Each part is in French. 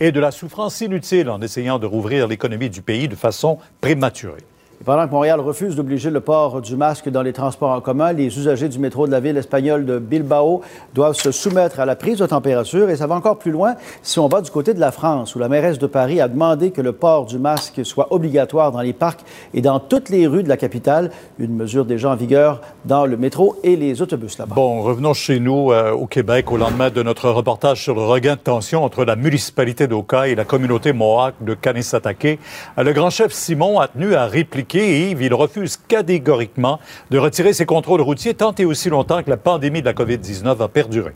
Et de la souffrance inutile en essayant de rouvrir l'économie du pays de façon prématurée. Et pendant que Montréal refuse d'obliger le port du masque dans les transports en commun, les usagers du métro de la ville espagnole de Bilbao doivent se soumettre à la prise de température. Et ça va encore plus loin si on va du côté de la France, où la mairesse de Paris a demandé que le port du masque soit obligatoire dans les parcs et dans toutes les rues de la capitale. Une mesure déjà en vigueur dans le métro et les autobus là-bas. Bon, revenons chez nous euh, au Québec au lendemain de notre reportage sur le regain de tension entre la municipalité d'Oka et la communauté mohawk de Kanesatake. Euh, Le grand chef Simon a tenu à répliquer il refuse catégoriquement de retirer ses contrôles routiers tant et aussi longtemps que la pandémie de la COVID-19 va perdurer.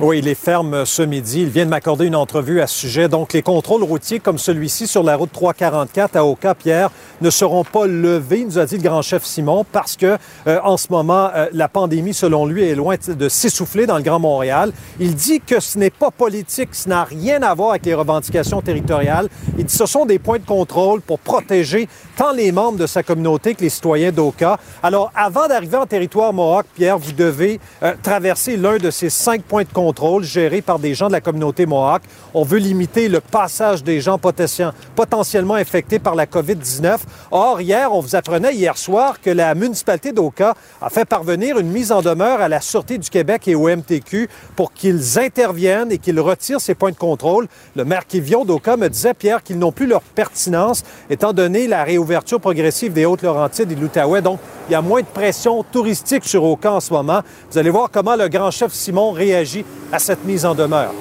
Oui, il est ferme ce midi. Il vient de m'accorder une entrevue à ce sujet. Donc, les contrôles routiers comme celui-ci sur la route 344 à Oka-Pierre ne seront pas levés, nous a dit le grand chef Simon, parce que euh, en ce moment, euh, la pandémie, selon lui, est loin de s'essouffler dans le Grand Montréal. Il dit que ce n'est pas politique, ce n'a rien à voir avec les revendications territoriales. Il dit que ce sont des points de contrôle pour protéger tant les membres de sa communauté que les citoyens d'Oka. Alors, avant d'arriver en territoire Mohawk, Pierre, vous devez euh, traverser l'un de ces cinq points de contrôle gérés par des gens de la communauté Mohawk. On veut limiter le passage des gens potentiellement infectés par la COVID-19. Or, hier, on vous apprenait hier soir que la municipalité d'Oka a fait parvenir une mise en demeure à la Sûreté du Québec et au MTQ pour qu'ils interviennent et qu'ils retirent ces points de contrôle. Le maire Kivion d'Oka me disait, Pierre, qu'ils n'ont plus leur pertinence étant donné la réouverture progressive des Hautes-Laurentides et de l'Outaouais. Donc, il y a moins de pression touristique sur Oka en ce moment. Vous allez voir comment le grand chef Simon réagit à cette mise en demeure.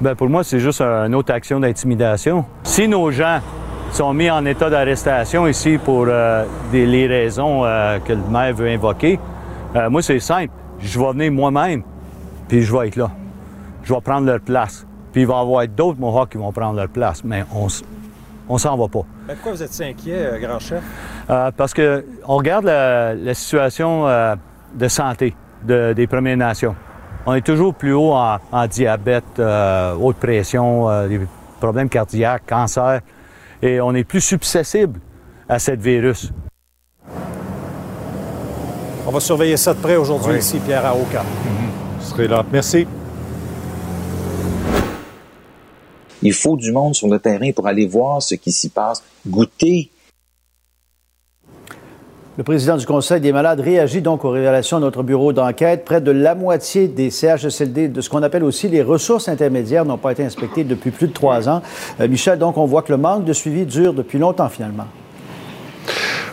Ben pour moi, c'est juste une autre action d'intimidation. Si nos gens sont mis en état d'arrestation ici pour euh, des, les raisons euh, que le maire veut invoquer, euh, moi, c'est simple. Je vais venir moi-même, puis je vais être là. Je vais prendre leur place. Puis il va y avoir d'autres Mohawks qui vont prendre leur place, mais on on s'en va pas. pourquoi vous êtes si inquiet, grand chef? Parce que on regarde la, la situation de santé de- des Premières Nations. On est toujours plus haut en, en diabète, euh, haute pression, euh, des problèmes cardiaques, cancer, et on est plus susceptible à cette virus. On va surveiller ça de près aujourd'hui Oui. ici, Pierre, à Oka. Je serai là. Merci. Il faut du monde sur le terrain pour aller voir ce qui s'y passe, goûter. Le président du Conseil des malades réagit donc aux révélations de notre bureau d'enquête. Près de la moitié des CHSLD, de ce qu'on appelle aussi les ressources intermédiaires, n'ont pas été inspectées depuis plus de trois ans. Euh, Michel, donc, on voit que le manque de suivi dure depuis longtemps, finalement.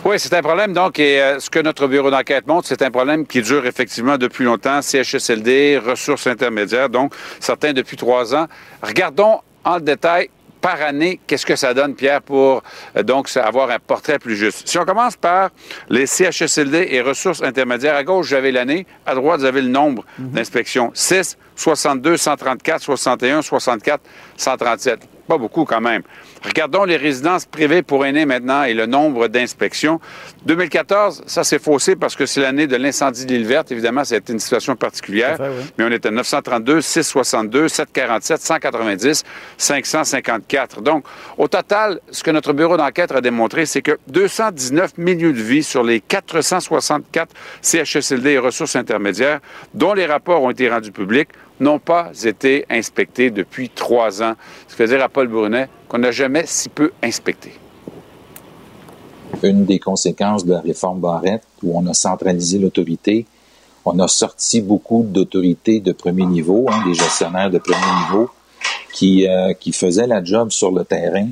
Oui, c'est un problème, donc, et euh, ce que notre bureau d'enquête montre, c'est un problème qui dure effectivement depuis longtemps. CHSLD, ressources intermédiaires, donc, certains depuis trois ans. Regardons en détail par année, qu'est-ce que ça donne, Pierre, pour euh, donc avoir un portrait plus juste? Si on commence par les CHSLD et ressources intermédiaires, à gauche, avez l'année, à droite, vous avez le nombre d'inspections. 6, 62, 134, 61, 64, 137. Pas beaucoup quand même. Regardons les résidences privées pour aînés maintenant et le nombre d'inspections. 2014, ça s'est faussé parce que c'est l'année de l'incendie de l'île verte. Évidemment, c'était une situation particulière. Fait, oui. Mais on était à 932, 662, 747, 190, 554. Donc, au total, ce que notre bureau d'enquête a démontré, c'est que 219 milieux de vie sur les 464 CHSLD et ressources intermédiaires, dont les rapports ont été rendus publics, n'ont pas été inspectés depuis trois ans. Ce qui veut dire à Paul Brunet qu'on n'a jamais si peu inspecté. Une des conséquences de la réforme Barrette, où on a centralisé l'autorité, on a sorti beaucoup d'autorités de premier niveau, hein, des gestionnaires de premier niveau, qui, euh, qui faisaient la job sur le terrain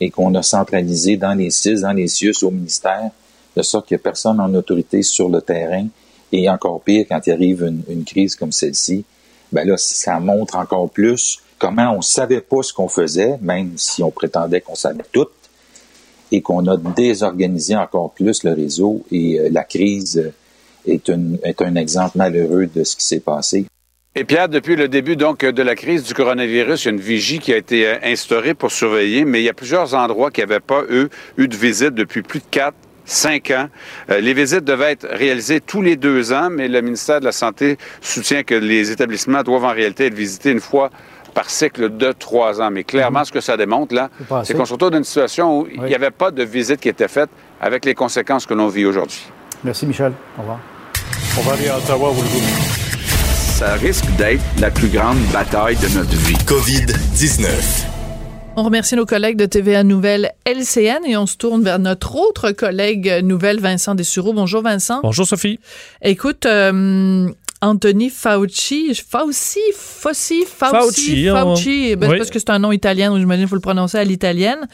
et qu'on a centralisé dans les CIS, dans les CIUS, au ministère, de sorte qu'il n'y a personne en autorité sur le terrain. Et encore pire, quand il arrive une, une crise comme celle-ci, ben là, ça montre encore plus comment on savait pas ce qu'on faisait, même si on prétendait qu'on savait tout, et qu'on a désorganisé encore plus le réseau et euh, la crise est, est un exemple malheureux de ce qui s'est passé. Et Pierre, depuis le début donc de la crise du coronavirus, il y a une vigie qui a été euh, instaurée pour surveiller, mais il y a plusieurs endroits qui n'avaient pas, eu de visite depuis plus de quatre, cinq ans. Euh, les visites devaient être réalisées tous les deux ans, mais le ministère de la Santé soutient que les établissements doivent en réalité être visités une fois par cycle de trois ans. Mais clairement, ce que ça démontre, là, c'est qu'on se retrouve dans une situation où il n'y avait pas de visite qui était faite avec les conséquences que l'on vit aujourd'hui. Merci, Michel. Au revoir. On va aller à Ottawa, vous le voulez. Ça risque d'être la plus grande bataille de notre vie. COVID-19. On remercie nos collègues de TVA Nouvelle LCN et on se tourne vers notre autre collègue nouvelle, Vincent Dessureau. Bonjour Vincent. Bonjour Sophie. Écoute, euh, Anthony Fauci, Fauci, Fauci, Fauci, Fauci, ben, parce que c'est un nom italien, donc j'imagine qu'il faut le prononcer à l'italienne.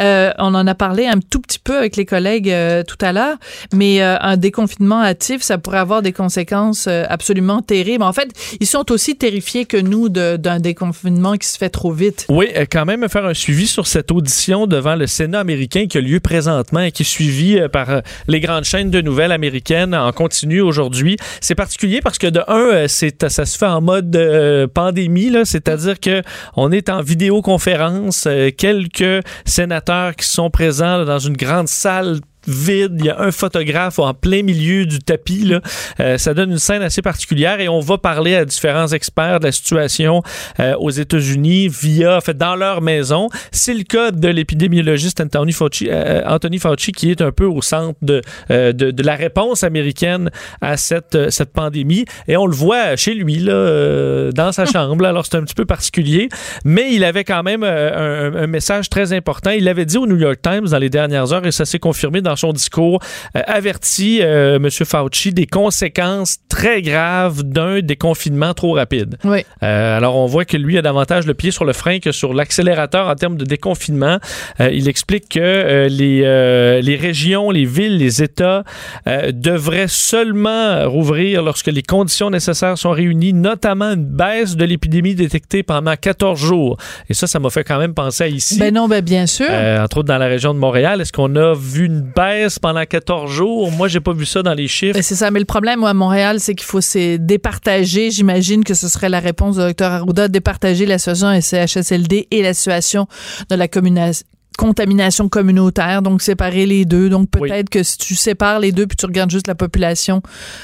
Euh, on en a parlé un tout petit peu avec les collègues euh, tout à l'heure, mais euh, un déconfinement hâtif, ça pourrait avoir des conséquences absolument terribles. En fait, ils sont aussi terrifiés que nous d'un déconfinement qui se fait trop vite. Oui, quand même faire un suivi sur cette audition devant le Sénat américain qui a lieu présentement et qui est suivi par les grandes chaînes de nouvelles américaines en continu aujourd'hui. C'est particulier parce que de un, euh, c'est ça se fait en mode euh, pandémie, là, c'est-à-dire que on est en vidéoconférence, euh, quelques sénateurs qui sont présents dans une grande salle vide. Il y a un photographe en plein milieu du tapis. Là. Euh, ça donne une scène assez particulière et on va parler à différents experts de la situation euh, aux États-Unis via, en fait, dans leur maison. C'est le cas de l'épidémiologiste Anthony Fauci, euh, Anthony Fauci qui est un peu au centre de, de, de, la réponse américaine à cette, cette pandémie. Et on le voit chez lui, là, dans sa chambre. Alors, c'est un petit peu particulier. Mais il avait quand même un, un message très important. Il l'avait dit au New York Times dans les dernières heures et ça s'est confirmé dans son discours, euh, avertit euh, M. Fauci des conséquences très graves d'un déconfinement trop rapide. Oui. Euh, alors, on voit que lui a davantage le pied sur le frein que sur l'accélérateur en termes de déconfinement. il explique que les, les régions, les villes, les États devraient seulement rouvrir lorsque les conditions nécessaires sont réunies, notamment une baisse de l'épidémie détectée pendant 14 jours. Et ça, ça m'a fait quand même penser à ici. Ben non, ben bien sûr. entre autres dans la région de Montréal. Est-ce qu'on a vu une baisse pendant 14 jours. Moi, j'ai pas vu ça dans les chiffres. Ben, c'est ça. Mais le problème, à Montréal, c'est qu'il faut se départager. J'imagine que ce serait la réponse du Dr Arruda, départager la situation à CHSLD et la situation de la contamination communautaire, donc séparer les deux. Donc peut-être que si tu sépares les deux puis tu regardes juste la population,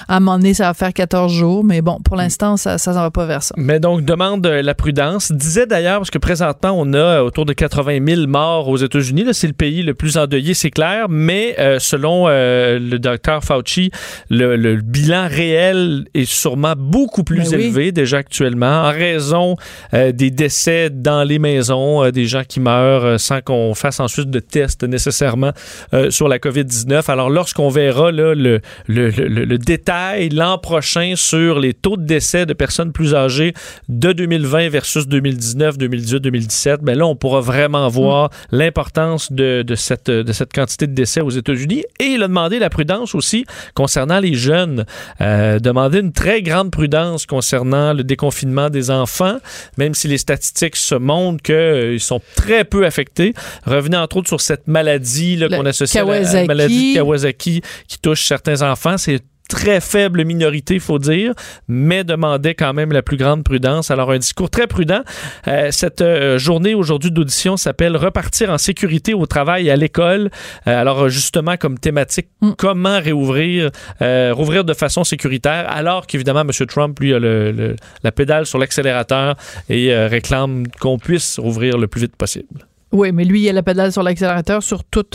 à un moment donné, ça va faire 14 jours. Mais bon, pour l'instant, ça ça s'en va pas vers ça. Mais donc, demande la prudence. Disait d'ailleurs, parce que présentement, on a autour de 80 000 morts aux États-Unis. C'est le pays le plus endeuillé, c'est clair. Mais euh, selon euh, le docteur Fauci, le, bilan réel est sûrement beaucoup plus Ben oui. élevé déjà actuellement en raison euh, des décès dans les maisons, euh, des gens qui meurent euh, sans qu'on fasse ensuite de tests nécessairement euh, sur la COVID-19. Alors, lorsqu'on verra là, le, le, le, le détail l'an prochain sur les taux de décès de personnes plus âgées de 2020 versus 2019, 2018, 2017, ben là, on pourra vraiment voir l'importance de, de, cette, de cette quantité de décès aux États-Unis. Et il a demandé la prudence aussi concernant les jeunes. Euh, demander une très grande prudence concernant le déconfinement des enfants, même si les statistiques se montrent qu'ils sont très peu affectés. Revenez entre autres sur cette maladie qu'on associe à la- à la Kawasaki. maladie de Kawasaki qui touche certains enfants. C'est très faible minorité, il faut dire, mais demandait quand même la plus grande prudence. Alors, un discours très prudent. Euh, cette euh, journée aujourd'hui d'audition s'appelle Repartir en sécurité au travail et à l'école. Euh, alors, justement, comme thématique, comment réouvrir, rouvrir de façon sécuritaire, alors qu'évidemment, M. Trump, lui, a le- le- la pédale sur l'accélérateur et réclame qu'on puisse rouvrir le plus vite possible. Oui, mais lui, il a la pédale sur l'accélérateur sur tout.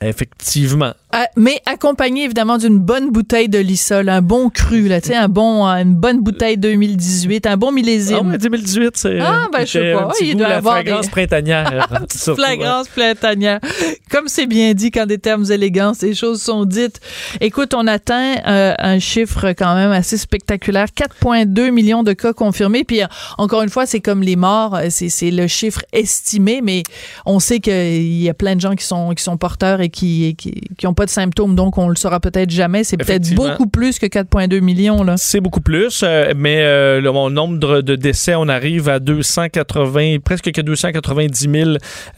Effectivement. Ah, mais accompagné évidemment d'une bonne bouteille de Lissol, un bon cru, là, tu sais, un bon, une bonne bouteille 2018, un bon millésime. Ah ouais, 2018, c'est. Ah, ben, je sais pas, petit il goût, doit la avoir fragrance des- printanière. Flagrance printanière. Comme c'est bien dit quand des termes élégants, ces choses sont dites. Écoute, on atteint euh, un chiffre quand même assez spectaculaire. 4,2 millions de cas confirmés. Puis euh, encore une fois, c'est comme les morts, euh, c'est c'est le chiffre estimé, mais on sait qu'il y a plein de gens qui sont, qui sont porteurs et qui qui, qui ont pas pas de symptômes, donc on le saura peut-être jamais. C'est peut-être beaucoup plus que 4,2 millions. C'est beaucoup plus, euh, mais euh, le, nombre de décès, on arrive à 280, presque que 290 000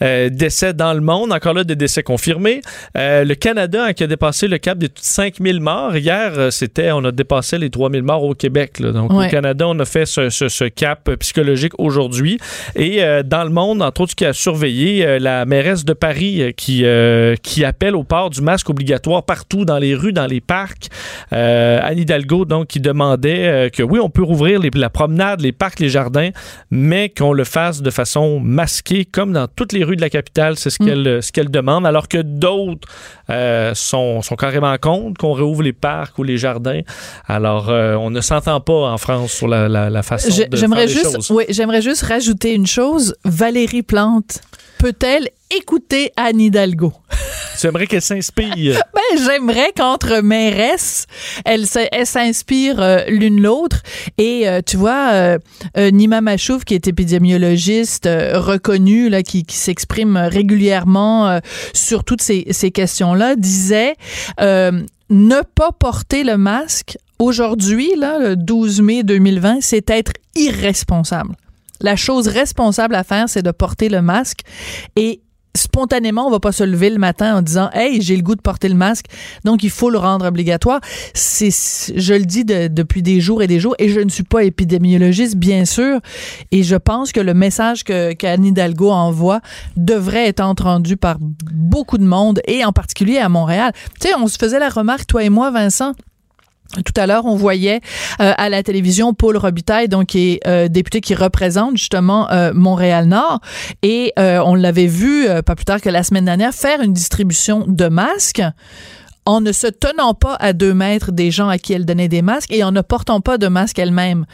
euh, décès dans le monde. Encore là, des décès confirmés. le Canada hein, qui a dépassé le cap des 5 000 morts. Hier, c'était, on a dépassé les 3 000 morts au Québec. Donc au Canada, on a fait ce, ce cap psychologique aujourd'hui. Et dans le monde, entre autres, qui a surveillé la mairesse de Paris qui, qui appelle au port du masque obligatoire partout dans les rues, dans les parcs. Euh, Anne Hidalgo, donc, qui demandait euh, que oui, on peut rouvrir les, la promenade, les parcs, les jardins, mais qu'on le fasse de façon masquée, comme dans toutes les rues de la capitale. C'est ce mm. qu'elle ce qu'elle demande, alors que d'autres euh, sont, sont carrément contre qu'on rouvre les parcs ou les jardins. Alors, euh, on ne s'entend pas en France sur la, la, la façon de faire les juste, choses. Oui, j'aimerais juste rajouter une chose. Valérie Plante peut-elle écouter Anne Hidalgo? J'aimerais qu'elle s'inspire. ben, j'aimerais qu'entre mairesses, elles s'inspirent euh, l'une l'autre. Et euh, tu vois, euh, Nima Machouf, qui est épidémiologiste reconnu, là, qui, s'exprime régulièrement sur toutes ces, ces questions-là, disait ne pas porter le masque aujourd'hui, là, le 12 mai 2020, c'est être irresponsable. La chose responsable à faire, c'est de porter le masque et spontanément, on va pas se lever le matin en disant "Hey, j'ai le goût de porter le masque." Donc il faut le rendre obligatoire. C'est je le dis depuis des jours et des jours et je ne suis pas épidémiologiste bien sûr et je pense que le message que qu'Anne Hidalgo envoie devrait être entendu par beaucoup de monde et en particulier à Montréal. Tu sais, on se faisait la remarque toi et moi Vincent tout à l'heure, on voyait euh, à la télévision Paul Robitaille, donc est euh, député qui représente justement euh, Montréal-Nord, et on l'avait vu pas plus tard que la semaine dernière faire une distribution de masques en ne se tenant pas à deux mètres des gens à qui elle donnait des masques et en ne portant pas de masque elle-même.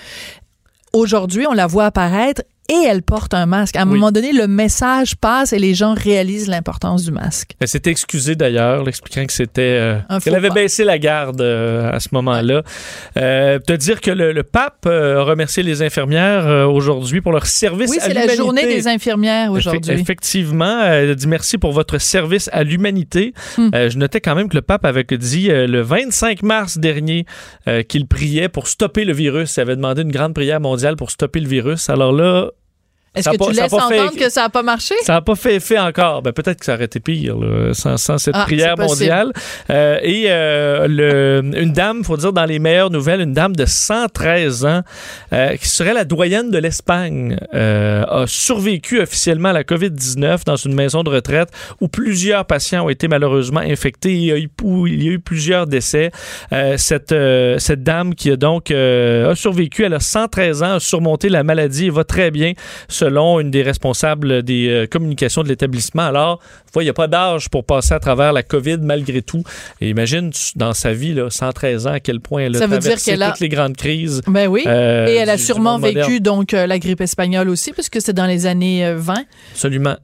Aujourd'hui, on la voit apparaître et elle porte un masque. À un moment donné, le message passe et les gens réalisent l'importance du masque. Elle s'était excusée d'ailleurs, l'expliquant que c'était euh, qu'elle avait baissé la garde euh, à ce moment-là. Euh, te dire que le, pape euh, a remercié les infirmières aujourd'hui pour leur service oui, c'est la journée des infirmières aujourd'hui. effectivement, elle a dit merci pour votre service à l'humanité. Hmm. je notais quand même que le pape avait dit le 25 mars dernier qu'il priait pour stopper le virus. Il avait demandé une grande prière mondiale pour stopper le virus. Alors là, est-ce que tu laisses entendre que ça n'a pas marché? Ça n'a pas fait effet encore. Ben, peut-être que ça aurait été pire sans, cette ah, prière mondiale. Euh, et euh, le, une dame, faut dire dans les meilleures nouvelles, une dame de 113 ans euh, qui serait la doyenne de l'Espagne a survécu officiellement à la COVID-19 dans une maison de retraite où plusieurs patients ont été malheureusement infectés. Il y a eu, il y a eu plusieurs décès. cette, cette dame qui a donc a survécu, elle a 113 ans, a surmonté la maladie et va très bien selon une des responsables des euh, communications de l'établissement. Alors, il n'y a pas d'âge pour passer à travers la COVID malgré tout. Et imagine dans sa vie, là, 113 ans, à quel point elle a traversé toutes les grandes crises. Ben oui. Euh, et elle a sûrement vécu donc euh, la grippe espagnole aussi, puisque c'est dans les années 20. Absolument.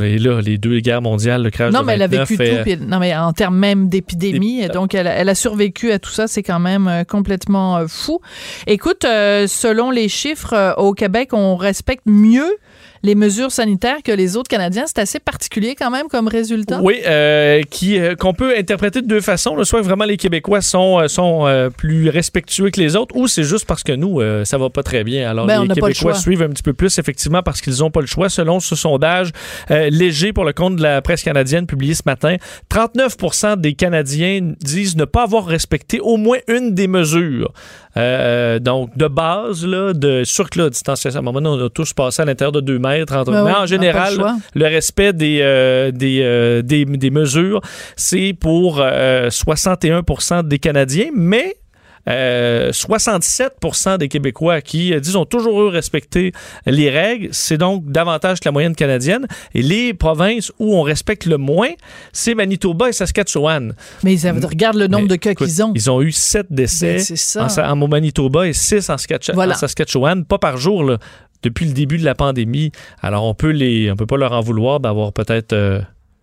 Et là, les deux guerres mondiales, le crash non, mais elle a vécu tout. non, mais en termes même d'épidémie. Donc, elle, elle, a survécu à tout ça. C'est quand même complètement fou. Écoute, selon les chiffres, au Québec, on respecte mieux mieux les mesures sanitaires que les autres Canadiens. C'est assez particulier quand même comme résultat. Oui, euh, qui euh, qu'on peut interpréter de deux façons. Soit vraiment les Québécois sont, euh, sont plus respectueux que les autres, ou c'est juste parce que nous, ça va pas très bien. Alors ben, les Québécois suivent un petit peu plus, effectivement, parce qu'ils n'ont pas le choix. Selon ce sondage léger pour le compte de la presse canadienne publié ce matin, 39% des Canadiens disent ne pas avoir respecté au moins une des mesures. donc, de base, là, de, sûr que la distanciation, à un moment donné, on a tous passé à l'intérieur de deux mètres ben mais en général, le, respect des, euh, euh, des, des, mesures, c'est pour 61% euh, des Canadiens, mais 67% des Québécois qui, disons, ont toujours eu respecté les règles. C'est donc davantage que la moyenne canadienne. Et les provinces où on respecte le moins, c'est Manitoba et Saskatchewan. Mais regarde le nombre de cas qu'ils ont. Ils ont eu 7 décès ben, en, Manitoba et 6 en, en Saskatchewan, pas par jour. Là depuis le début de la pandémie. Alors, on peut les, on peut pas leur en vouloir d'avoir peut-être euh,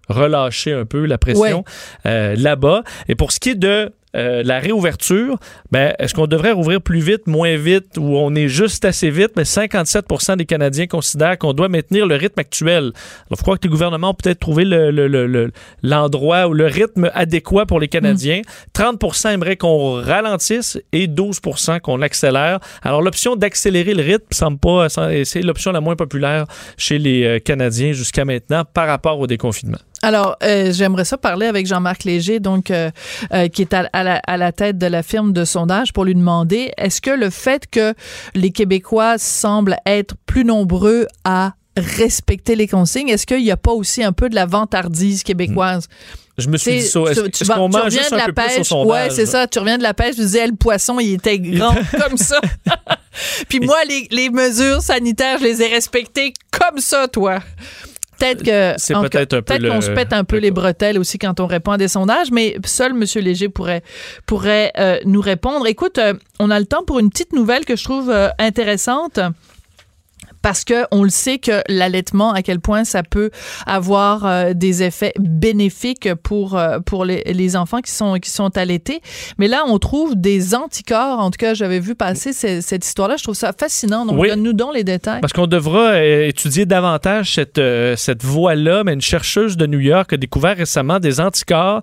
relâché un peu la pression euh, là-bas. Et pour ce qui est de euh, la réouverture, ben, est-ce qu'on devrait rouvrir plus vite, moins vite, ou on est juste assez vite? Mais 57 des Canadiens considèrent qu'on doit maintenir le rythme actuel. Alors, je crois que les gouvernements ont peut-être trouvé l'endroit le, ou le rythme adéquat pour les Canadiens. 30 mm. aimeraient qu'on ralentisse et 12% qu'on accélère. Alors, l'option d'accélérer le rythme semble pas, c'est l'option la moins populaire chez les euh, Canadiens jusqu'à maintenant par rapport au déconfinement. Alors, euh, j'aimerais ça parler avec Jean-Marc Léger, donc euh, euh, qui est à, la, à, la, tête de la firme de sondage, pour lui demander est-ce que le fait que les Québécois semblent être plus nombreux à respecter les consignes, est-ce qu'il n'y a pas aussi un peu de la vantardise québécoise? Je me suis dit ça. Est-ce qu'on mange juste un peu pêche, plus au Ouais, c'est ça. Tu reviens de la pêche, tu disais, le poisson, il était grand comme ça. Puis moi, les, les mesures sanitaires, je les ai respectées comme ça, toi peut-être que c'est peut-être un peu qu'on se pète un peu les bretelles aussi quand on répond à des sondages, mais seul M. Léger pourrait pourrait euh, nous répondre. Écoute, euh, on a le temps pour une petite nouvelle que je trouve euh, intéressante parce que on le sait que l'allaitement à quel point ça peut avoir euh, des effets bénéfiques pour euh, pour les, les, enfants qui sont qui sont allaités. Mais là on trouve des anticorps. En tout cas j'avais vu passer cette, histoire là je trouve ça fascinant. Donc donne-nous donc les détails. Parce qu'on devra euh, étudier davantage cette cette voie là mais une chercheuse de New York a découvert récemment des anticorps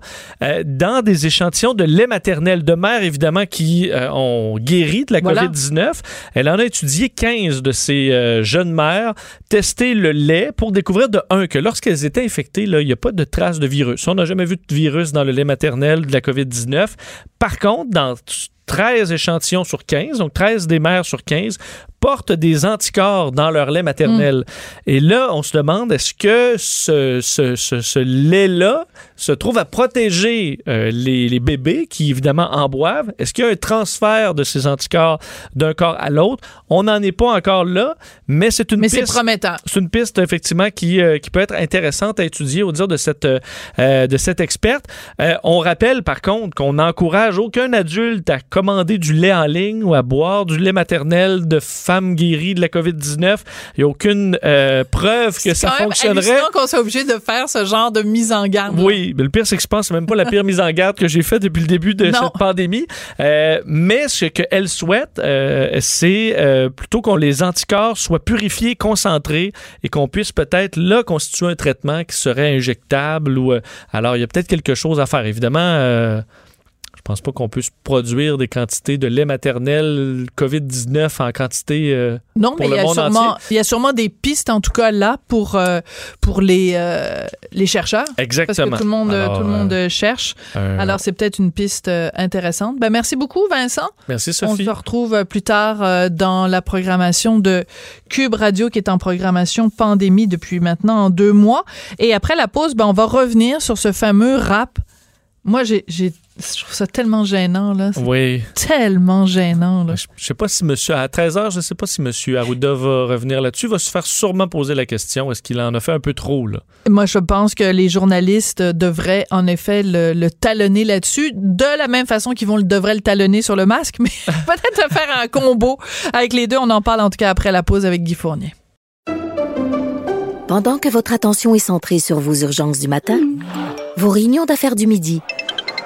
dans des échantillons de lait maternel de mères évidemment qui ont guéri de la COVID-19 elle en a étudié 15 de ces jeunes mères tester le lait pour découvrir de un que lorsqu'elles étaient infectées, il n'y a pas de traces de virus. On n'a jamais vu de virus dans le lait maternel de la COVID-19. Par contre, dans 13 échantillons sur 15, donc 13 des mères sur 15, portent des anticorps dans leur lait maternel. Mm. Et là, on se demande, est-ce que ce, ce, ce, lait-là se trouve à protéger euh, les, les, bébés qui, évidemment, en boivent? Est-ce qu'il y a un transfert de ces anticorps d'un corps à l'autre? On n'en est pas encore là, mais c'est une mais piste... c'est prometteur. C'est une piste, effectivement, qui, euh, qui peut être intéressante à étudier au dire de cette, euh, de cette experte. on rappelle, par contre, qu'on n'encourage aucun adulte à commander du lait en ligne ou à boire du lait maternel de femmes guéries de la COVID-19. Il n'y a aucune euh, preuve que ça fonctionnerait. C'est qu'on soit obligé de faire ce genre de mise en garde. Oui, mais le pire, c'est que je pense que même pas la pire mise en garde que j'ai faite depuis le début de cette pandémie. Euh, mais ce qu'elle souhaite, euh, c'est plutôt qu'on les anticorps soient purifiés, concentrés et qu'on puisse peut-être là constituer un traitement qui serait injectable. Ou, alors, il y a peut-être quelque chose à faire. Évidemment, pense pas qu'on puisse produire des quantités de lait maternel COVID-19 en quantité euh, non, mais il y, a sûrement, il y a sûrement des pistes, en tout cas, là, pour, euh, pour les, euh, les chercheurs. Exactement. Parce que tout le monde, tout le monde cherche. Alors, c'est peut-être une piste intéressante. Ben, merci beaucoup, Vincent. Merci, Sophie. On se retrouve plus tard dans la programmation de Cube Radio, qui est en programmation pandémie depuis maintenant deux mois. Et après la pause, ben, on va revenir sur ce fameux rap. Moi, j'ai je trouve ça tellement gênant, là. Oui. Tellement gênant, là. Je, sais pas si monsieur, à 13h, je sais pas si monsieur Arruda va revenir là-dessus. Il va se faire sûrement poser la question. Est-ce qu'il en a fait un peu trop, là? Moi, je pense que les journalistes devraient, en effet, le, talonner là-dessus, de la même façon qu'ils vont le, devraient le talonner sur le masque, mais peut-être faire un combo avec les deux. On en parle, en tout cas, après la pause avec Guy Fournier. Pendant que votre attention est centrée sur vos urgences du matin, vos réunions d'affaires du midi,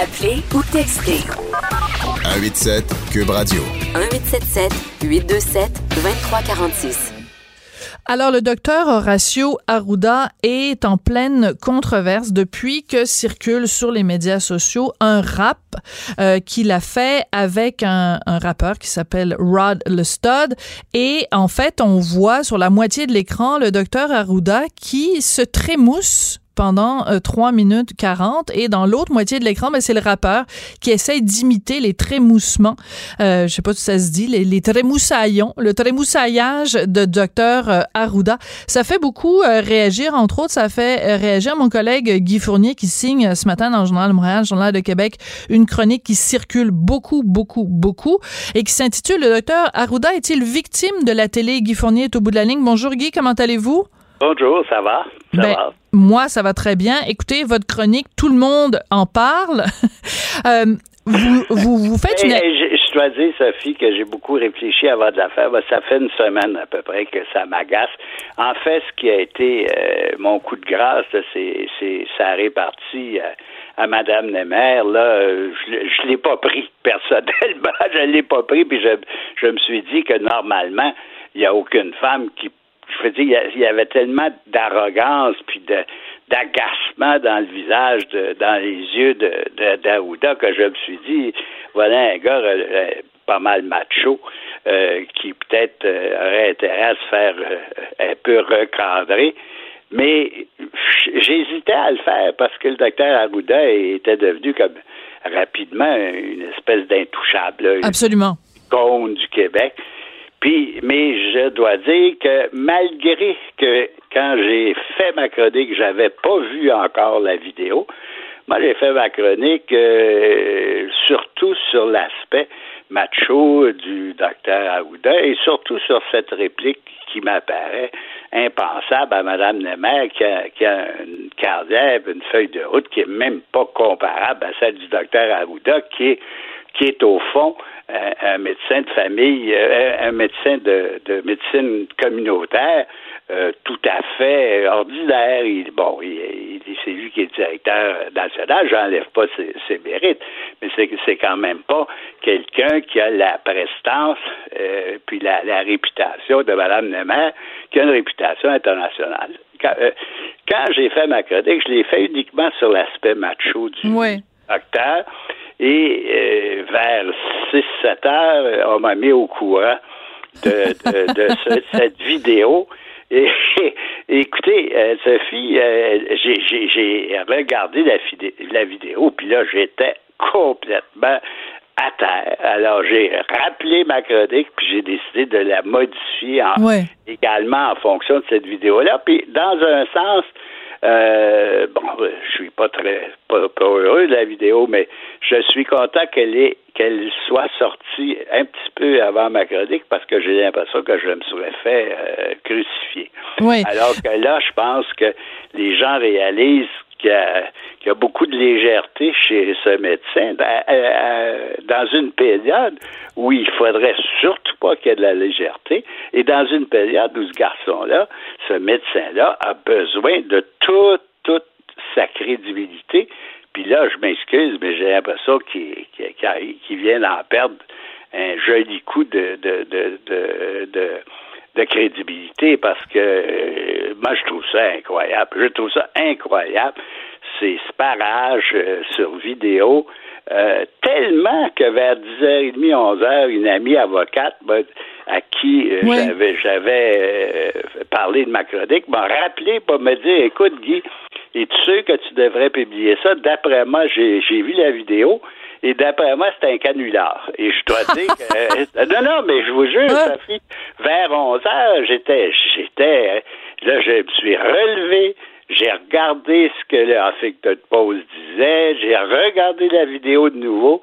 Appelez ou textez. 187 Cube Radio. 1877 827 2346. Alors, le docteur Horacio Arruda est en pleine controverse depuis que circule sur les médias sociaux un rap euh, qu'il a fait avec un, un rappeur qui s'appelle Rod Le Stud. Et en fait, on voit sur la moitié de l'écran le docteur Arruda qui se trémousse pendant euh, 3 minutes 40 et dans l'autre moitié de l'écran, ben, c'est le rappeur qui essaye d'imiter les trémoussements, euh, je sais pas si ça se dit, les, les trémoussaillons, le trémoussaillage de Dr euh, Arruda. Ça fait beaucoup euh, réagir, entre autres, ça fait euh, réagir mon collègue Guy Fournier qui signe ce matin dans le Journal de Montréal, Journal de Québec, une chronique qui circule beaucoup, beaucoup, beaucoup et qui s'intitule Le docteur Arruda est-il victime de la télé? Guy Fournier est au bout de la ligne. Bonjour Guy, comment allez-vous? Bonjour, ça va? Ça Ben, va? Moi, ça va très bien. Écoutez, votre chronique, tout le monde en parle. Euh, vous, vous, vous faites une... je, je dois dire, Sophie, que j'ai beaucoup réfléchi avant de la faire. Ben, ça fait une semaine à peu près que ça m'agace. En fait, ce qui a été euh, mon coup de grâce, c'est, ça a réparti à, à Madame Nemer. Là, euh, je, je l'ai pas pris personnellement. je l'ai pas pris, puis je, je me suis dit que normalement, il n'y a aucune femme qui je veux dire, il y avait tellement d'arrogance puis de d'agacement dans le visage, de, dans les yeux de, de d'Aouda que je me suis dit, voilà un gars euh, euh, pas mal macho euh, qui peut-être euh, aurait intérêt à se faire un peu recadrer. Mais j'hésitais à le faire parce que le docteur Arruda était devenu comme rapidement une espèce d'intouchable. là, une Absolument. icône du Québec. Puis, mais je dois dire que malgré que quand j'ai fait ma chronique, j'avais pas vu encore la vidéo. Moi, j'ai fait ma chronique euh, surtout sur l'aspect macho du docteur Aouda et surtout sur cette réplique qui m'apparaît impensable à Mme Nemer qui a, qui a une carrière, une feuille de route qui est même pas comparable à celle du docteur Aouda qui est qui est au fond un médecin de famille, euh, un médecin de, de médecine communautaire euh, tout à fait ordinaire. Il, bon, il, il- c'est lui qui est directeur national, j'enlève pas ses, ses mérites, mais c'est c'est quand même pas quelqu'un qui a la prestance euh, puis la, la réputation de Mme Nemer, qui a une réputation internationale. Quand, euh, quand j'ai fait ma chronique, je l'ai fait uniquement sur l'aspect macho du Oui. docteur. Et euh, vers 6-7 heures, on m'a mis au courant de, de, de ce- cette vidéo. Et, écoutez, euh, Sophie, euh, j'ai- regardé la, la vidéo, puis là, j'étais complètement à terre. Alors, j'ai rappelé ma chronique, puis j'ai décidé de la modifier en- également en fonction de cette vidéo-là. Puis, dans un sens, euh, bon, euh, je suis pas très pas, pas heureux de la vidéo, mais je suis content qu'elle ait qu'elle soit sortie un petit peu avant ma chronique parce que j'ai l'impression que je me serais fait euh, crucifier. Oui. Alors que là, je pense que les gens réalisent qu'il y a, beaucoup de légèreté chez ce médecin dans, euh, dans une période où il faudrait surtout pas qu'il y ait de la légèreté et dans une période où ce garçon-là, ce médecin-là, a besoin de toute, toute sa crédibilité. Puis là, je m'excuse, mais j'ai l'impression qu'il vient d'en perdre un joli coup de, de, de, de, de, crédibilité parce que euh, moi, je trouve ça incroyable. Je trouve ça incroyable, ces sparages euh, sur vidéo, euh, tellement que vers 10h30, 11h, une amie avocate ben, à qui euh, Oui. j'avais j'avais euh, parlé de ma chronique m'a rappelé pour me dire, écoute Guy, es-tu sûr que tu devrais publier ça? D'après moi, j'ai j'ai vu la vidéo. Et d'après moi, c'est un canular. Et je dois dire que... euh, non, non, mais je vous jure, Sophie, vers 11 heures, j'étais... j'étais Là, je me suis relevé. J'ai regardé ce que le Huffington Post disait. J'ai regardé la vidéo de nouveau.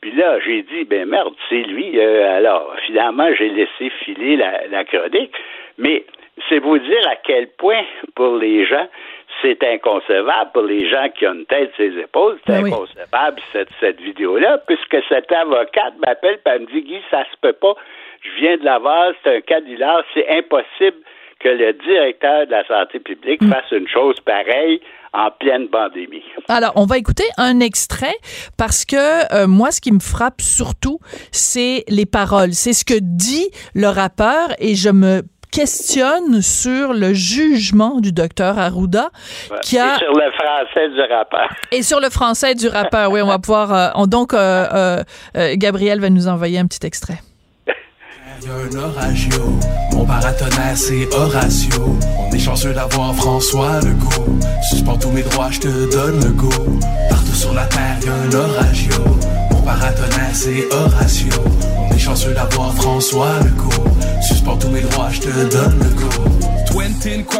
Puis là, j'ai dit, ben merde, c'est lui. Euh, alors, finalement, j'ai laissé filer la, la chronique. Mais c'est vous dire à quel point, pour les gens, c'est inconcevable. Pour les gens qui ont une tête sur les épaules, c'est Ben oui. inconcevable, cette, cette vidéo-là, puisque cette avocate m'appelle et elle me dit, Guy, ça se peut pas. Je viens de la voir, c'est un canular, c'est impossible que le directeur de la santé publique Mm. fasse une chose pareille en pleine pandémie. Alors, on va écouter un extrait parce que euh, moi, ce qui me frappe surtout, c'est les paroles. C'est ce que dit le rappeur et je me questionne sur le jugement du docteur Arruda qui a Et sur le français du rapport. et sur le français du rappeur. Oui, on va pouvoir. euh, on- donc, euh, euh, euh, Gabriel va nous envoyer un petit extrait. un oragio, mon paratonnerre c'est Horatio. On est chanceux d'avoir François Legault. Suspends tous mes droits, je te donne le go. Partout sur la terre, y a un oragio. Paratonnerre c'est Horatio. On est chanceux d'avoir François Legault. Suspends tous mes droits, je te donne le go.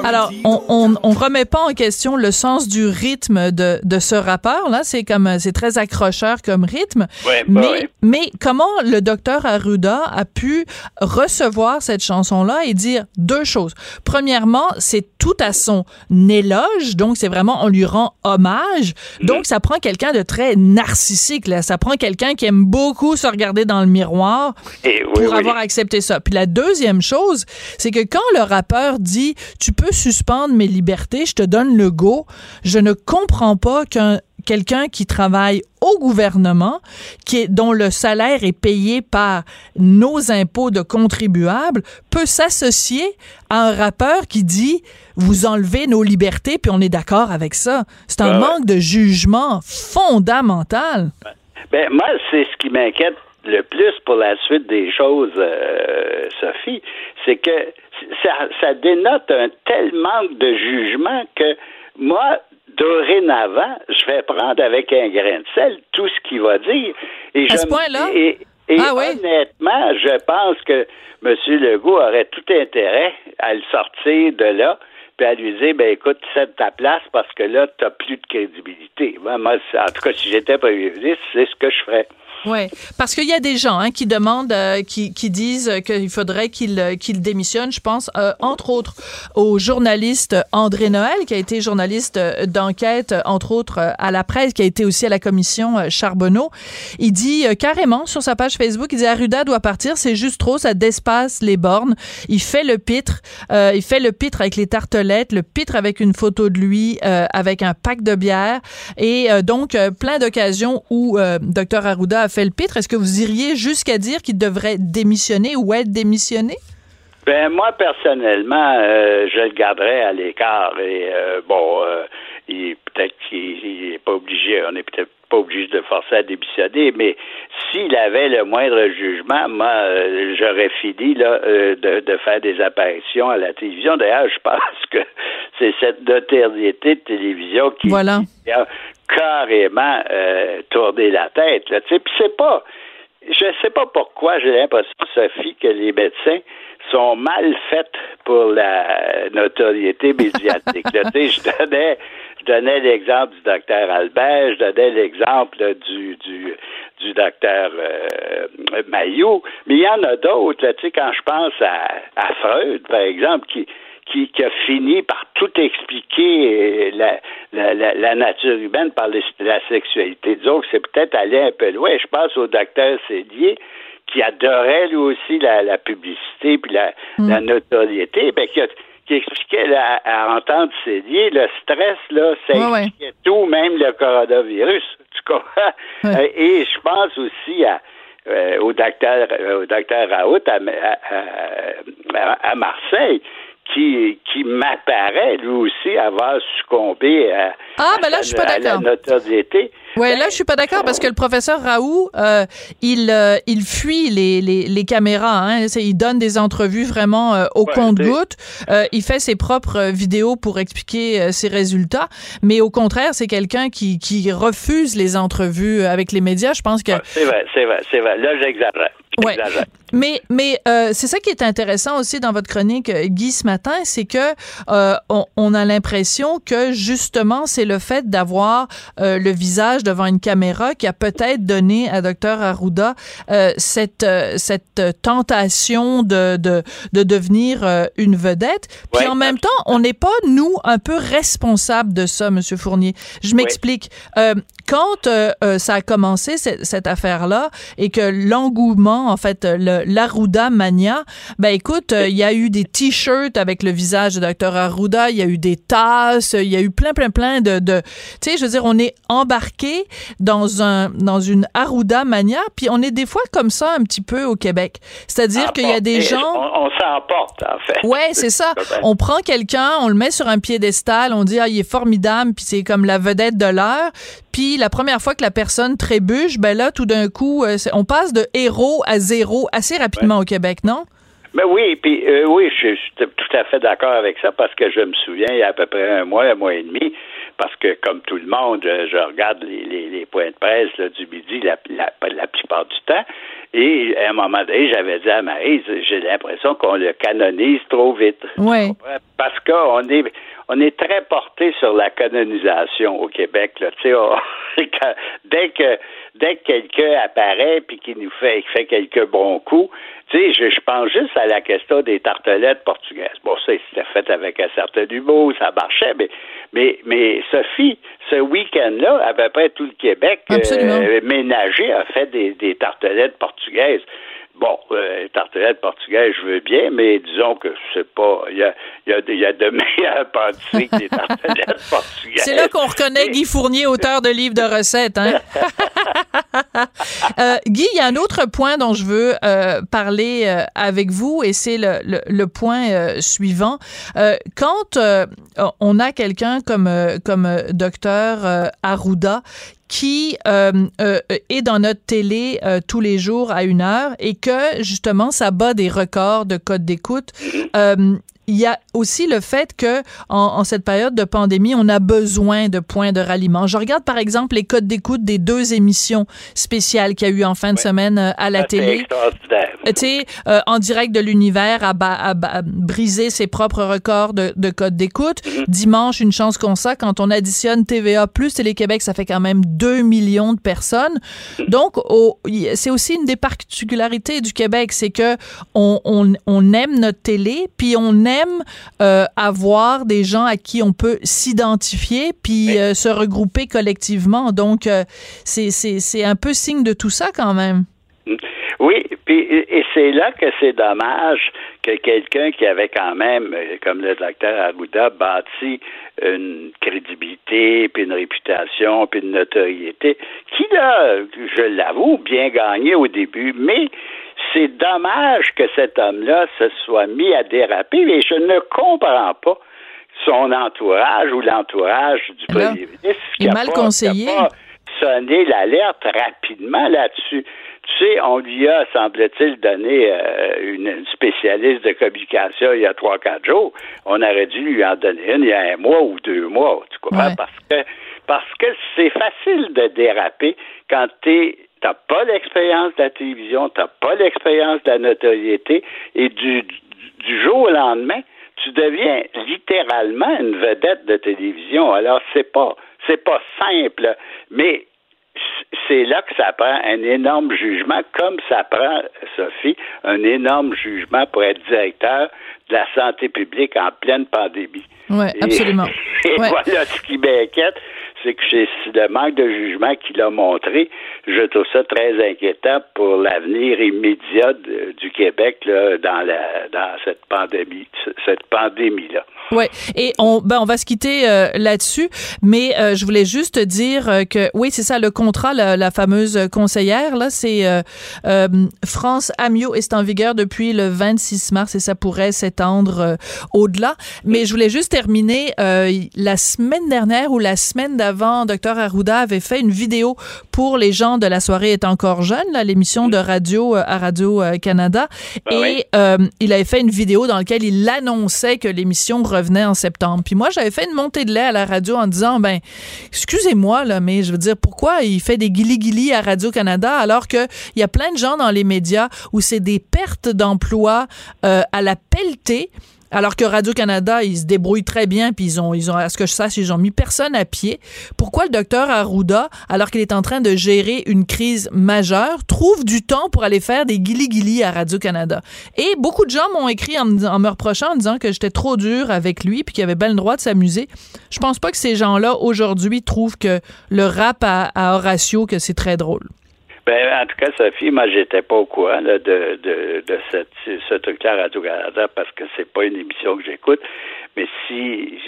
Alors, on, on, on, remet pas en question le sens du rythme de, de ce rappeur là. C'est comme c'est très accrocheur comme rythme. Ouais, mais, bah ouais. mais comment le docteur Arruda a pu recevoir cette chanson là et dire deux choses? Premièrement, c'est tout à son éloge, donc c'est vraiment on lui rend hommage. Donc ça prend quelqu'un de très narcissique là. Ça prend quelqu'un qui aime beaucoup se regarder dans le miroir Et oui, pour oui. avoir accepté ça. Puis la deuxième chose, c'est que quand le rappeur dit tu peux suspendre mes libertés, je te donne le go, je ne comprends pas qu'un quelqu'un qui travaille au gouvernement, qui est, dont le salaire est payé par nos impôts de contribuables, peut s'associer à un rappeur qui dit vous enlevez nos libertés, puis on est d'accord avec ça. C'est un Ah ouais. manque de jugement fondamental. Ben, moi, c'est ce qui m'inquiète le plus pour la suite des choses, euh, Sophie, c'est que ça, ça dénote un tel manque de jugement que moi, dorénavant, je vais prendre avec un grain de sel tout ce qu'il va dire. Et À je ce point-là? Et, et Ah oui? honnêtement, je pense que M. Legault aurait tout intérêt à le sortir de là puis à lui dire, ben écoute, cède ta place parce que là, tu plus de crédibilité. Moi, en tout cas, si j'étais premier ministre, c'est ce que je ferais. Oui, parce qu'il y a des gens hein, qui demandent, euh, qui, qui disent qu'il faudrait qu'il euh, qu'il démissionne. Je pense, euh, entre autres, au journaliste André Noël, qui a été journaliste euh, d'enquête, euh, entre autres, à la presse, qui a été aussi à la commission Charbonneau. Il dit carrément sur sa page Facebook, il dit Arruda doit partir, c'est juste trop, ça dépasse les bornes. Il fait le pitre, il fait le pitre avec les tartelettes, le pitre avec une photo de lui, avec un pack de bière, et donc plein d'occasions où Dr Arruda a fait le pitre? Est-ce que vous iriez jusqu'à dire qu'il devrait démissionner ou être démissionné? Ben moi personnellement, euh, je le garderais à l'écart et euh, bon, euh, il peut-être qu'il n'est pas obligé, on n'est peut-être pas obligé de forcer à démissionner, mais s'il avait le moindre jugement, moi j'aurais fini là de, de faire des apparitions à la télévision. D'ailleurs, je pense que c'est cette notoriété de télévision qui, Voilà. a carrément euh, tourné la tête. Là, puis c'est pas je ne sais pas pourquoi j'ai l'impression, Sophie, que les médecins sont mal faits pour la notoriété médiatique. Là, je donnais, je donnais l'exemple du docteur Albert, je donnais l'exemple du, du, du docteur euh, Maillot, mais il y en a d'autres. là, Tu sais, quand je pense à, à Freud, par exemple, qui qui, qui a fini par tout expliquer euh, la, la, la, la nature humaine par les- la sexualité. Que c'est peut-être aller un peu loin. Je pense au docteur Sédier qui adorait lui aussi la, la publicité puis la, la notoriété, ben, qui, a- qui expliquait là, à entendre Sédier, le stress, là, ça Ouais, ouais. expliquait tout, même le coronavirus. Tu comprends? Euh, Et je pense aussi à euh, au docteur au docteur Raoult à, à- à- à Marseille qui, qui m'apparaît lui aussi avoir succombé à, Ah, à ben là, sa- je suis pas à la notoriété. Ouais, là, je suis pas d'accord parce que le professeur Raoult, euh, il, euh, il fuit les, les, les caméras. Hein. Il donne des entrevues vraiment euh, au Ouais, compte-goutte. Il fait ses propres vidéos pour expliquer ses résultats. Mais au contraire, c'est quelqu'un qui, qui refuse les entrevues avec les médias. Je pense que C'est vrai, c'est vrai, c'est vrai. Là, j'exagère. Ouais. Mais, mais euh, c'est ça qui est intéressant aussi dans votre chronique, euh, Guy, ce matin, c'est que euh, on, on a l'impression que justement, c'est le fait d'avoir euh, le visage devant une caméra qui a peut-être donné à Dr Arruda euh, cette, euh, cette tentation de, de, de devenir euh, une vedette. Puis Ouais. en même temps, on n'est pas, nous, un peu responsables de ça, Monsieur Fournier. Je m'explique. Euh, quand ça a commencé, cette, cette affaire-là, et que l'engouement, en fait, euh, l'Arruda Mania, ben écoute, euh, il y a eu des t-shirts avec le visage de Dr Arruda, il y a eu des tasses, il y a eu plein, plein, plein de... de tu sais, je veux dire, on est embarqué embarqué dans un dans une Arruda mania, puis on est des fois comme ça un petit peu au Québec. C'est-à-dire qu'il y a des gens... On, on s'emporte, en fait. Ouais, c'est ça. On prend quelqu'un, on le met sur un piédestal, on dit, ah, il est formidable, puis c'est comme la vedette de l'heure. Puis la première fois que la personne trébuche, ben là, tout d'un coup, euh, on passe de héros à zéro assez rapidement au Québec, non? Mais oui, puis euh, oui, je suis tout à fait d'accord avec ça parce que je me souviens, il y a à peu près un mois, un mois et demi, parce que comme tout le monde, je, je regarde les, les, les points de presse là, du midi la, la, la plupart du temps. Et à un moment donné, j'avais dit à Marie, j'ai l'impression qu'on le canonise trop vite. Ouais. Parce qu'on est on est très porté sur la canonisation au Québec. Là. Tu sais, on- quand- dès que dès que quelqu'un apparaît puis qu'il nous fait, quelques bons coups, tu sais, je, je pense juste à la question des tartelettes portugaises. Bon, ça, c'était fait avec un certain humour, ça marchait, mais mais mais Sophie, ce week-end-là, à peu près tout le Québec Absolument. euh, ménager a fait des, des tartelettes portugaises. Bon, euh, tartelettes portugaises, je veux bien, mais disons que c'est pas. Il y a, y, a, il y a de meilleures pâtisseries que des tartelettes portugaises. C'est là qu'on reconnaît Guy Fournier, auteur de livres de recettes. Hein? Euh, Guy, il y a un autre point dont je veux euh, parler euh, avec vous et c'est le, le, le point suivant. Quand on a quelqu'un comme, comme docteur Arruda qui euh, euh, est dans notre télé euh, tous les jours à une heure et que justement ça bat des records de code d'écoute. Il y a aussi le fait que en, en cette période de pandémie, on a besoin de points de ralliement. Je regarde par exemple les codes d'écoute des deux émissions spéciales qu'il y a eu en fin de semaine euh, à la Ça, télé. Tu sais, euh, en direct de l'univers, à, à briser ses propres records de, de code d'écoute. Dimanche, une chance qu'on ça, quand on additionne TVA plus Télé-Québec, ça fait quand même 2 millions de personnes. Donc, c'est aussi une des particularités du Québec, c'est que on, on, on aime notre télé, puis on aime euh, avoir des gens à qui on peut s'identifier, puis euh, se regrouper collectivement. Donc, euh, c'est un peu signe de tout ça quand même. Oui, puis et c'est là que c'est dommage que quelqu'un qui avait quand même, comme le docteur Arruda, bâti une crédibilité, puis une réputation, puis une notoriété, qui l'a, je l'avoue, bien gagné au début, mais c'est dommage que cet homme-là se soit mis à déraper, et je ne comprends pas son entourage ou l'entourage du premier ministre qui a mal pas- qui a conseillé. pas sonné l'alerte rapidement là-dessus. Tu sais, on lui a, semble-t-il, donné euh, une, spécialiste de communication il y a trois, quatre jours. On aurait dû lui en donner une il y a un mois ou deux mois, tu comprends? Parce que parce que c'est facile de déraper quand tu n'as pas l'expérience de la télévision, tu n'as pas l'expérience de la notoriété, et du, du, du jour au lendemain, tu deviens littéralement une vedette de télévision. Alors, c'est pas, c'est pas simple, mais c'est là que ça prend un énorme jugement, comme ça prend, Sophie, un énorme jugement pour être directeur de la santé publique en pleine pandémie. Oui, Et- absolument. Et Ouais. voilà ce qui m'inquiète, c'est que c'est le manque de jugement qu'il a montré. Je trouve ça très inquiétant pour l'avenir immédiat du Québec là, dans, la, dans cette pandémie, cette pandémie-là. Ouais, et on ben on va se quitter euh, là-dessus, mais euh, je voulais juste dire euh, que oui, c'est ça le contrat la, fameuse conseillère là, c'est France Amio est en vigueur depuis le 26 mars et ça pourrait s'étendre au-delà, mais je voulais juste terminer la semaine dernière ou la semaine d'avant, docteur Arruda avait fait une vidéo pour les gens de la soirée est encore jeune, l'émission de radio euh, à Radio euh, Canada et euh, il avait fait une vidéo dans laquelle il annonçait que l'émission revenait en septembre. Puis moi, j'avais fait une montée de lait à la radio en disant, ben, excusez-moi, là, mais je veux dire, pourquoi il fait des guili-guili à Radio-Canada alors que il y a plein de gens dans les médias où c'est des pertes d'emplois euh, à la pelletée alors que Radio-Canada, ils se débrouillent très bien, puis ils ont, ils ont, à ce que je sache, ils ont mis personne à pied. Pourquoi le docteur Arruda, alors qu'il est en train de gérer une crise majeure, trouve du temps pour aller faire des guili-guili à Radio-Canada? Et beaucoup de gens m'ont écrit en, me en me reprochant, en disant que j'étais trop dur avec lui, puis qu'il avait bien le droit de s'amuser. Je pense pas que ces gens-là, aujourd'hui, trouvent que le rap à, à Horatio, que c'est très drôle. Ben, en tout cas, Sophie, moi, j'étais pas au courant de, de, de cette, ce truc-là à Radio-Canada parce que c'est pas une émission que j'écoute. Mais si,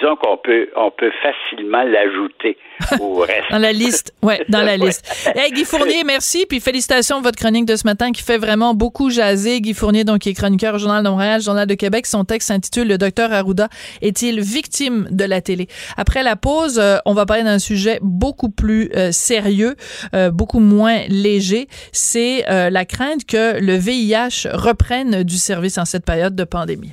disons qu'on peut, on peut facilement l'ajouter au reste. dans la liste, ouais, dans la liste. Hey, Guy Fournier, merci, puis félicitations pour votre chronique de ce matin qui fait vraiment beaucoup jaser. Guy Fournier, donc, qui est chroniqueur au Journal de Montréal, Journal de Québec. Son texte s'intitule Le docteur Arruda est-il victime de la télé? Après la pause, euh, on va parler d'un sujet beaucoup plus euh, sérieux, euh, beaucoup moins léger. C'est la crainte que le VIH reprenne du service en cette période de pandémie.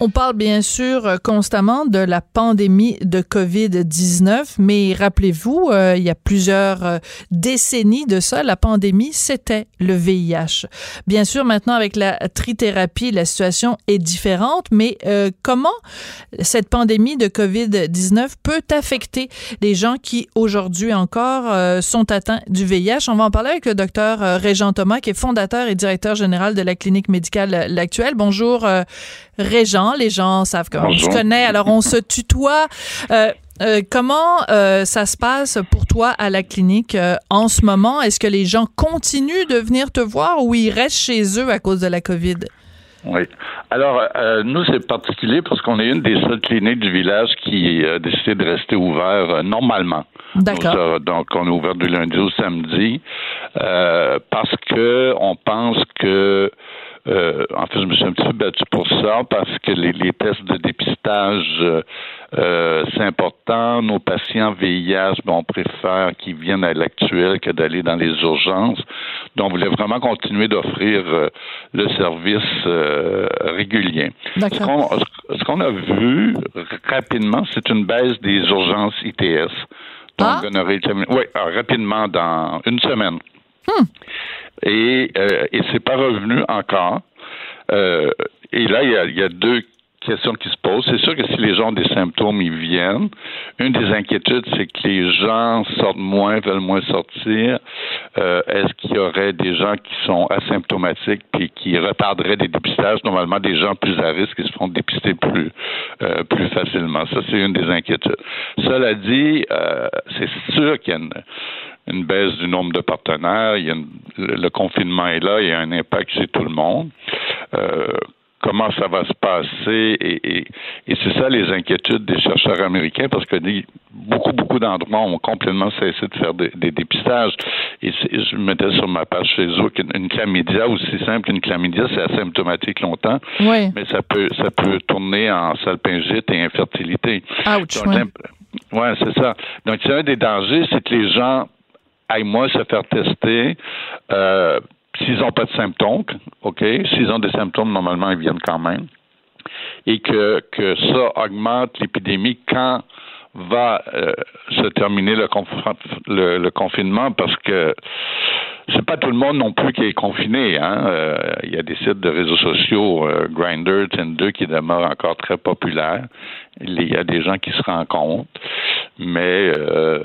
On parle bien sûr euh, constamment de la pandémie de COVID-19, mais rappelez-vous, euh, il y a plusieurs euh, décennies de ça, la pandémie, c'était le VIH. Bien sûr, maintenant avec la trithérapie, la situation est différente, mais comment cette pandémie de COVID-19 peut affecter les gens qui aujourd'hui encore sont atteints du VIH? On va en parler avec le docteur Régent Thomas, qui est fondateur et directeur général de la clinique médicale L'Actuelle. Bonjour, Régent les gens savent comment on se connaît, alors on se tutoie. Euh, euh, comment euh, ça se passe pour toi à la clinique en ce moment? Est-ce que les gens continuent de venir te voir ou ils restent chez eux à cause de la COVID? Oui. Alors, nous, c'est particulier parce qu'on est une des seules cliniques du village qui a décidé de rester ouvert normalement. D'accord. donc, on est ouvert du lundi au samedi parce que on pense que euh, en fait, je me suis un petit peu battu pour ça parce que les, tests de dépistage, euh, euh, c'est important. Nos patients VIH, on préfère qu'ils viennent à l'actuel que d'aller dans les urgences. Donc, on voulait vraiment continuer d'offrir le service régulier. Ce qu'on a vu rapidement, c'est une baisse des urgences ITS. Donc, ah. oui, rapidement, dans une semaine. Hmm et, euh, et c'est pas revenu encore. Euh, et là, il y a, il y a deux questions qui se posent. C'est sûr que si les gens ont des symptômes, ils viennent. Une des inquiétudes, c'est que les gens sortent moins, veulent moins sortir. Euh, Est-ce qu'il y aurait des gens qui sont asymptomatiques et qui retarderaient des dépistages? Normalement, des gens plus à risque qui se font dépister plus, euh, plus facilement. Ça, c'est une des inquiétudes. Cela dit, euh, c'est sûr qu'il y a une, une baisse du nombre de partenaires, il y a le, confinement est là, il y a un impact chez tout le monde. Euh, comment ça va se passer? Et, c'est ça les inquiétudes des chercheurs américains parce que beaucoup beaucoup d'endroits ont complètement cessé de faire des, dépistages et je mettais sur ma page chez eux qu'une chlamydia aussi simple qu'une chlamydia c'est asymptomatique longtemps mais ça peut ça peut tourner en salpingite et infertilité. Ouch, ouais, c'est ça. Donc c'est un des dangers c'est que les gens aillent moins se faire tester. Euh, s'ils n'ont pas de symptômes, OK, s'ils ont des symptômes, normalement, ils viennent quand même. Et que, que ça augmente l'épidémie quand va euh, se terminer le, le, confinement parce que c'est pas tout le monde non plus qui est confiné. Hein? Euh, il y a des sites de réseaux sociaux, euh, Grindr, Tinder, qui demeurent encore très populaires. Il y a des gens qui se rencontrent, mais euh,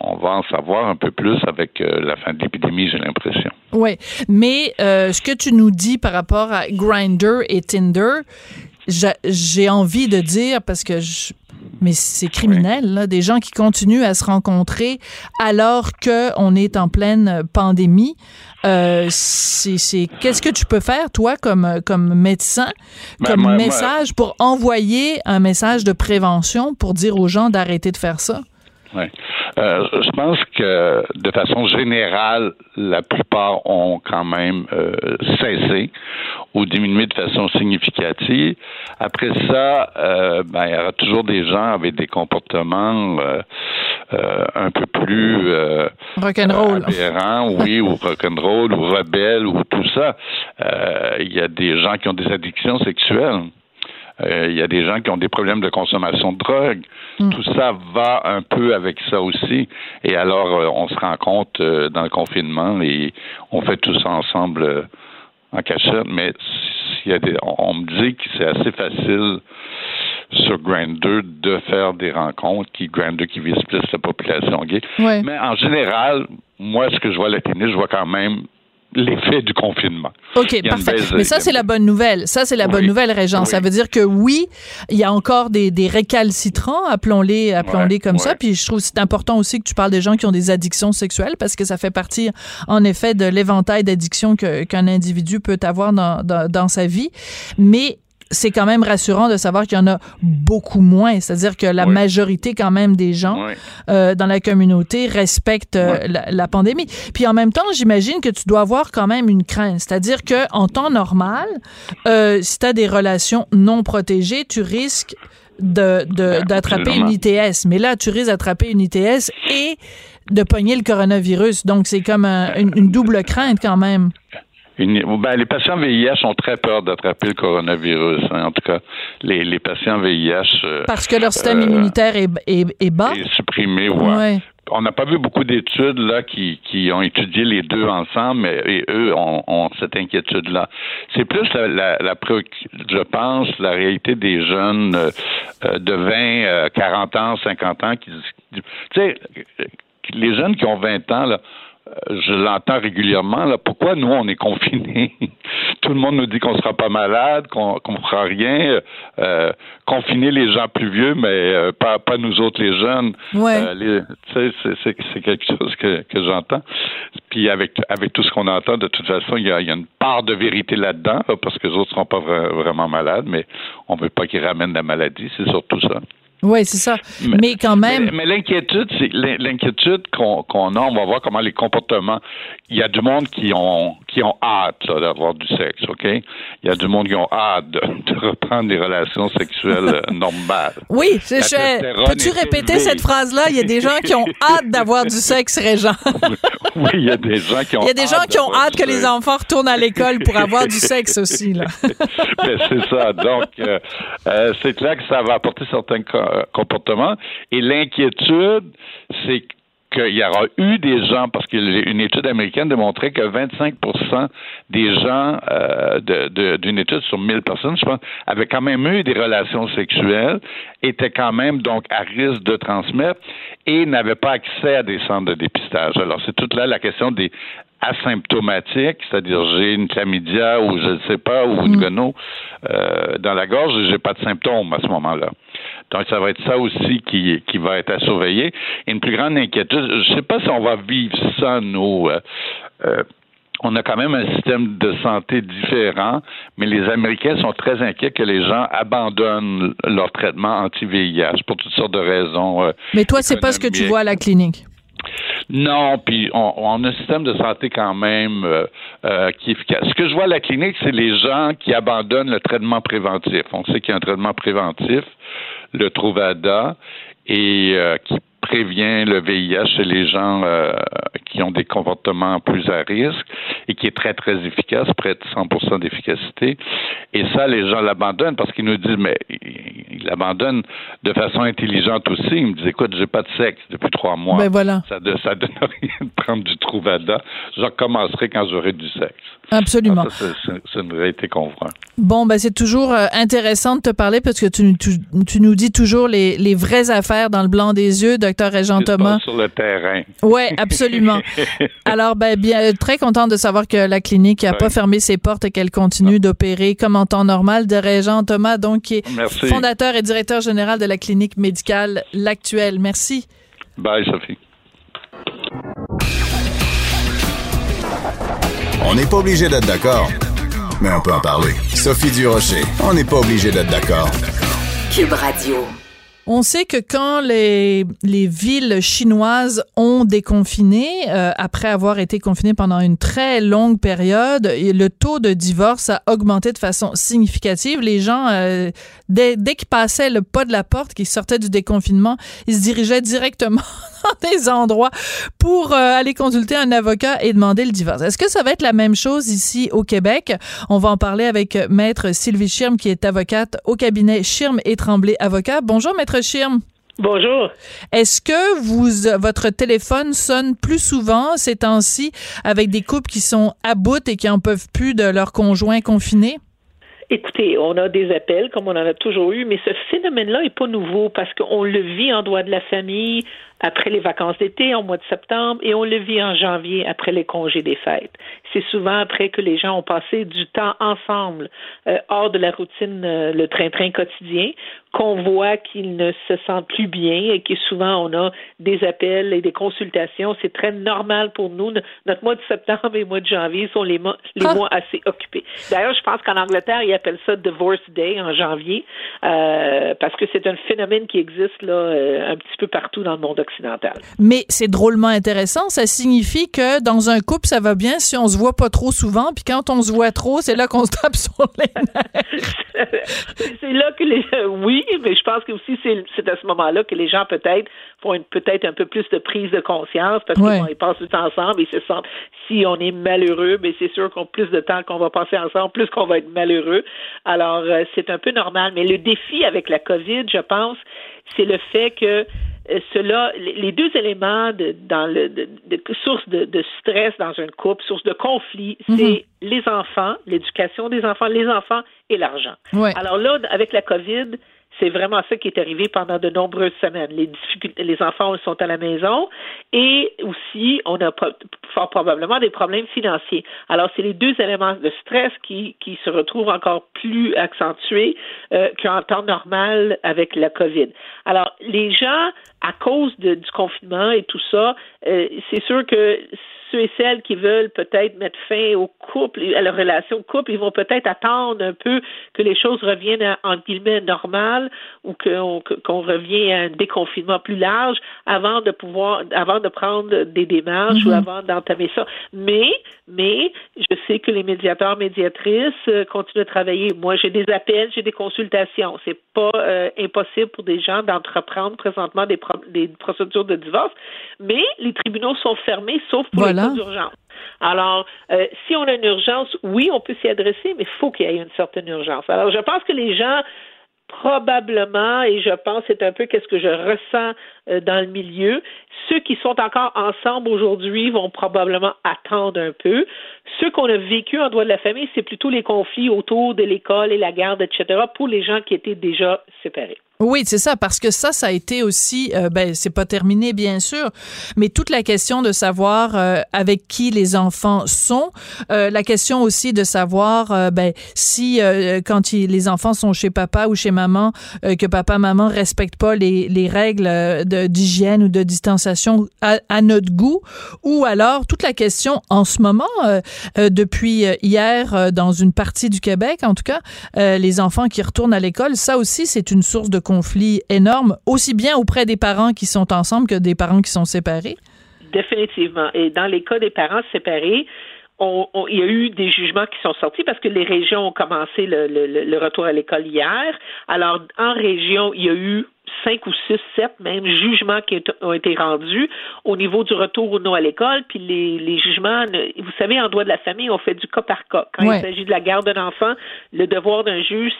on va en savoir un peu plus avec euh, la fin de l'épidémie, j'ai l'impression. Oui, mais euh, ce que tu nous dis par rapport à Grindr et Tinder, j'ai envie de dire parce que mais c'est criminel, là, des gens qui continuent à se rencontrer alors qu'on est en pleine pandémie. Euh, c'est qu'est-ce que tu peux faire toi comme comme médecin, Ben, comme moi- moi- message pour envoyer un message de prévention pour dire aux gens d'arrêter de faire ça? Ouais. Euh, je pense que de façon générale, la plupart ont quand même euh, cessé ou diminué de façon significative. Après ça, euh, ben, il y aura toujours des gens avec des comportements euh, euh, un peu plus euh, Rock'n'roll. oui, ou rock'n'roll, ou rebelles, ou tout ça. Euh, Il y a des gens qui ont des addictions sexuelles. Euh, il y a des gens qui ont des problèmes de consommation de drogue. Mm. Tout ça va un peu avec ça aussi. Et alors, euh, on se rend compte euh, dans le confinement et on fait tout ça ensemble en cachette. Mais s'il y a des, on, on me dit que c'est assez facile sur Grindr de faire des rencontres qui Grindr qui vise plus la population gay. Ouais. Mais en général, moi, ce que je vois à la télé, je vois quand même l'effet du confinement. OK, parfait. baisse- Mais ça, c'est la bonne nouvelle. Ça, c'est la bonne nouvelle, Régent. Ça veut dire que oui, il y a encore des, des récalcitrants, appelons-les appelons-les Ouais, comme ça. Puis je trouve que c'est important aussi que tu parles des gens qui ont des addictions sexuelles parce que ça fait partie, en effet, de l'éventail d'addictions qu'un individu peut avoir dans, dans, dans sa vie. Mais c'est quand même rassurant de savoir qu'il y en a beaucoup moins. C'est-à-dire que la majorité quand même des gens euh, dans la communauté respectent euh, la, la pandémie. Puis en même temps, j'imagine que tu dois avoir quand même une crainte. C'est-à-dire que en temps normal, euh, si tu as des relations non protégées, tu risques de- de- d'attraper une. ITS. Mais là, tu risques d'attraper une ITS et de pogner le coronavirus. Donc, c'est comme un- une, une double crainte quand même. Ben, les patients VIH ont très peur d'attraper le coronavirus. hein. En tout cas, les, les patients VIH. euh, Parce que leur système euh, immunitaire est, est- est bas? est supprimé, ouais. Ouais. On n'a pas vu beaucoup d'études là qui, qui ont étudié les deux ensemble, mais et eux ont, ont cette inquiétude-là. C'est plus la, la, je pense, la réalité des jeunes euh, de 20, euh, 40 ans, 50 ans qui, tu sais, les jeunes qui ont 20 ans là. Euh, Je l'entends régulièrement. Là, pourquoi nous on est confinés? Tout le monde nous dit qu'on sera pas malade, qu'on qu'on fera rien. Euh, confiner les gens plus vieux, mais euh, pas pas nous autres les jeunes. Ouais. Euh, les- tu sais, c'est- quelque chose que, que j'entends. Puis avec avec tout ce qu'on entend, de toute façon, il y a, il y a une part de vérité là-dedans, là, parce que les autres seront pas vra- vraiment malades, mais on veut pas qu'ils ramènent la maladie. C'est surtout ça. Oui, c'est ça. Mais, quand même. Mais, mais l'inquiétude, c'est l'in- l'inquiétude qu'on a. On va voir comment les comportements. Il y a du monde qui ont qui ont hâte d'avoir du sexe, ok? Il y a du monde qui ont hâte de, de reprendre des relations sexuelles euh, normales. Oui, testostérone peux-tu répéter cette phrase-là? Il y a des gens qui ont hâte d'avoir du sexe, Régent. Oui, il y a des gens qui ont. Il y a des gens qui ont hâte que les enfants retournent à l'école pour avoir du sexe aussi. Là. C'est ça. Donc, euh, euh, c'est clair que ça va apporter certains euh, comportements. Et l'inquiétude, c'est qu'il y aura eu des gens, parce qu'une étude américaine démontrait que 25% des gens euh, de- de- d'une étude sur 1000 personnes, je pense, avaient quand même eu des relations sexuelles, étaient quand même donc à risque de transmettre et n'avaient pas accès à des centres de dépistage. Alors, c'est toute là la question des asymptomatiques, c'est-à-dire j'ai une chlamydia ou je ne sais pas, ou une gono euh, dans la gorge et j'ai pas de symptômes à ce moment-là. Donc, ça va être ça aussi qui, qui va être à surveiller. Et une plus grande inquiétude, je ne sais pas si on va vivre ça, nous. euh, euh, on a quand même un système de santé différent, mais les Américains sont très inquiets que les gens abandonnent leur traitement anti-VIH pour toutes sortes de raisons. euh, Mais toi, c'est pas ce que tu vois à la clinique. Non, puis on, on a un système de santé quand même euh, euh, qui est efficace. Ce que je vois à la clinique, c'est les gens qui abandonnent le traitement préventif. On sait qu'il y a un traitement préventif, le Truvada, et euh, qui prévient le VIH chez les gens euh, qui ont des comportements plus à risque et qui est très, très efficace, près de 100 d'efficacité. Et ça, les gens l'abandonnent parce qu'ils nous disent, mais ils l'abandonnent de façon intelligente aussi. Ils me disent, écoute, j'ai pas de sexe depuis trois mois. Ben voilà. Ça ne ça donne rien de prendre du Truvada. Je recommencerai quand j'aurai du sexe. Absolument. Ça, c'est- une réalité qu'on voit. Bon, ben c'est toujours euh, intéressant de te parler parce que tu, tu, tu nous dis toujours les, les vraies affaires dans le blanc des yeux, docteur Régent se Thomas. sur le terrain. Oui, absolument. Alors, ben, bien, très contente de savoir que la clinique n'a pas fermé ses portes et qu'elle continue d'opérer comme en temps normal. De Régent Thomas, donc, qui est Merci. fondateur et directeur général de la clinique médicale L'Actuelle. Merci. Bye, Sophie. On n'est pas obligé d'être d'accord, mais on peut en parler. Sophie Durocher, on n'est pas obligé d'être d'accord. Cube Radio. On sait que quand les, les villes chinoises ont déconfiné, euh, après avoir été confinées pendant une très longue période, le taux de divorce a augmenté de façon significative. Les gens, euh, dès, dès qu'ils passaient le pas de la porte, qu'ils sortaient du déconfinement, ils se dirigeaient directement dans des endroits pour euh, aller consulter un avocat et demander le divorce. Est-ce que ça va être la même chose ici au Québec? On va en parler avec Maître Sylvie Schirm, qui est avocate au cabinet Schirm et Tremblay Avocat. Bonjour, Maître Schirm. Bonjour. Est-ce que vous, votre téléphone sonne plus souvent ces temps-ci avec des couples qui sont à bout et qui en peuvent plus de leur conjoint confiné? Écoutez, on a des appels comme on en a toujours eu, mais ce phénomène-là n'est pas nouveau parce qu'on le vit en droit de la famille après les vacances d'été, en mois de septembre, et on le vit en janvier après les congés des fêtes. C'est souvent après que les gens ont passé du temps ensemble, euh, hors de la routine, euh, le train-train quotidien, qu'on voit qu'ils ne se sentent plus bien et que souvent on a des appels et des consultations. C'est très normal pour nous. Notre mois de septembre et le mois de janvier sont les mois, les ah. mois assez occupés. D'ailleurs, je pense qu'en Angleterre, ils appellent ça Divorce Day en janvier euh, parce que c'est un phénomène qui existe là un petit peu partout dans le monde occidental. Mais c'est drôlement intéressant. Ça signifie que dans un couple, ça va bien si on se voit pas trop souvent, puis quand on se voit trop, c'est là qu'on se tape sur les nerfs. c'est là que les oui, mais je pense que aussi c'est à ce moment-là que les gens peut-être font peut-être un peu plus de prise de conscience parce qu'ils passent du temps ensemble et se sentent si on est malheureux, mais c'est sûr qu'on plus de temps qu'on va passer ensemble, plus qu'on va être malheureux. Alors euh, c'est un peu normal, mais le défi avec la COVID, je pense, c'est le fait que euh, cela, les deux éléments de, dans le, de, de source de, de, stress dans un couple, source de conflit, mhm. c'est les enfants, l'éducation des enfants, les enfants et l'argent. Alors là, avec la COVID, c'est vraiment ça qui est arrivé pendant de nombreuses semaines. Les difficultés, les enfants sont à la maison et aussi on a fort probablement des problèmes financiers. Alors c'est les deux éléments de stress qui, qui se retrouvent encore plus accentués euh, qu'en temps normal avec la COVID. Alors les gens, à cause de, du confinement et tout ça, euh, c'est sûr que ceux et celles qui veulent peut-être mettre fin au couple, à la relation couple, ils vont peut-être attendre un peu que les choses reviennent à, en guillemets normales ou qu'on revienne à un déconfinement plus large avant de pouvoir, avant de prendre des démarches ou mhm. avant d'entamer ça. Mais, mais, je sais que les médiateurs, médiatrices euh, continuent de travailler. Moi, j'ai des appels, j'ai des consultations. C'est pas euh, impossible pour des gens d'entreprendre présentement des, des procédures de divorce, mais les tribunaux sont fermés, sauf pour les d'urgence. Alors, euh, si on a une urgence, oui, on peut s'y adresser, mais il faut qu'il y ait une certaine urgence. Alors, je pense que les gens probablement, et je pense c'est un peu qu'est-ce que je ressens euh, dans le milieu, ceux qui sont encore ensemble aujourd'hui vont probablement attendre un peu. Ceux qu'on a vécu en droit de la famille, c'est plutôt les conflits autour de l'école et la garde, etc., pour les gens qui étaient déjà séparés. Oui, c'est ça, parce que ça, ça a été aussi, euh, ben, c'est pas terminé bien sûr, mais toute la question de savoir euh, avec qui les enfants sont, euh, la question aussi de savoir, euh, ben, si quand les enfants sont chez papa ou chez maman, que papa maman respectent pas les, les règles d'hygiène ou de distanciation à, notre goût, ou alors toute la question en ce moment, depuis hier dans une partie du Québec, en tout cas, les enfants qui retournent à l'école, ça aussi c'est une source de énorme, aussi bien auprès des parents qui sont ensemble que des parents qui sont séparés? Définitivement. Et dans les cas des parents séparés, on, il y a eu des jugements qui sont sortis parce que les régions ont commencé le, le retour à l'école hier. Alors, en région, il y a eu cinq ou six, sept même jugements qui ont été rendus au niveau du retour ou non à l'école. Puis les, les jugements, vous savez, en droit de la famille, on fait du cas par cas. Quand il s'agit de la garde d'un enfant, le devoir d'un juge,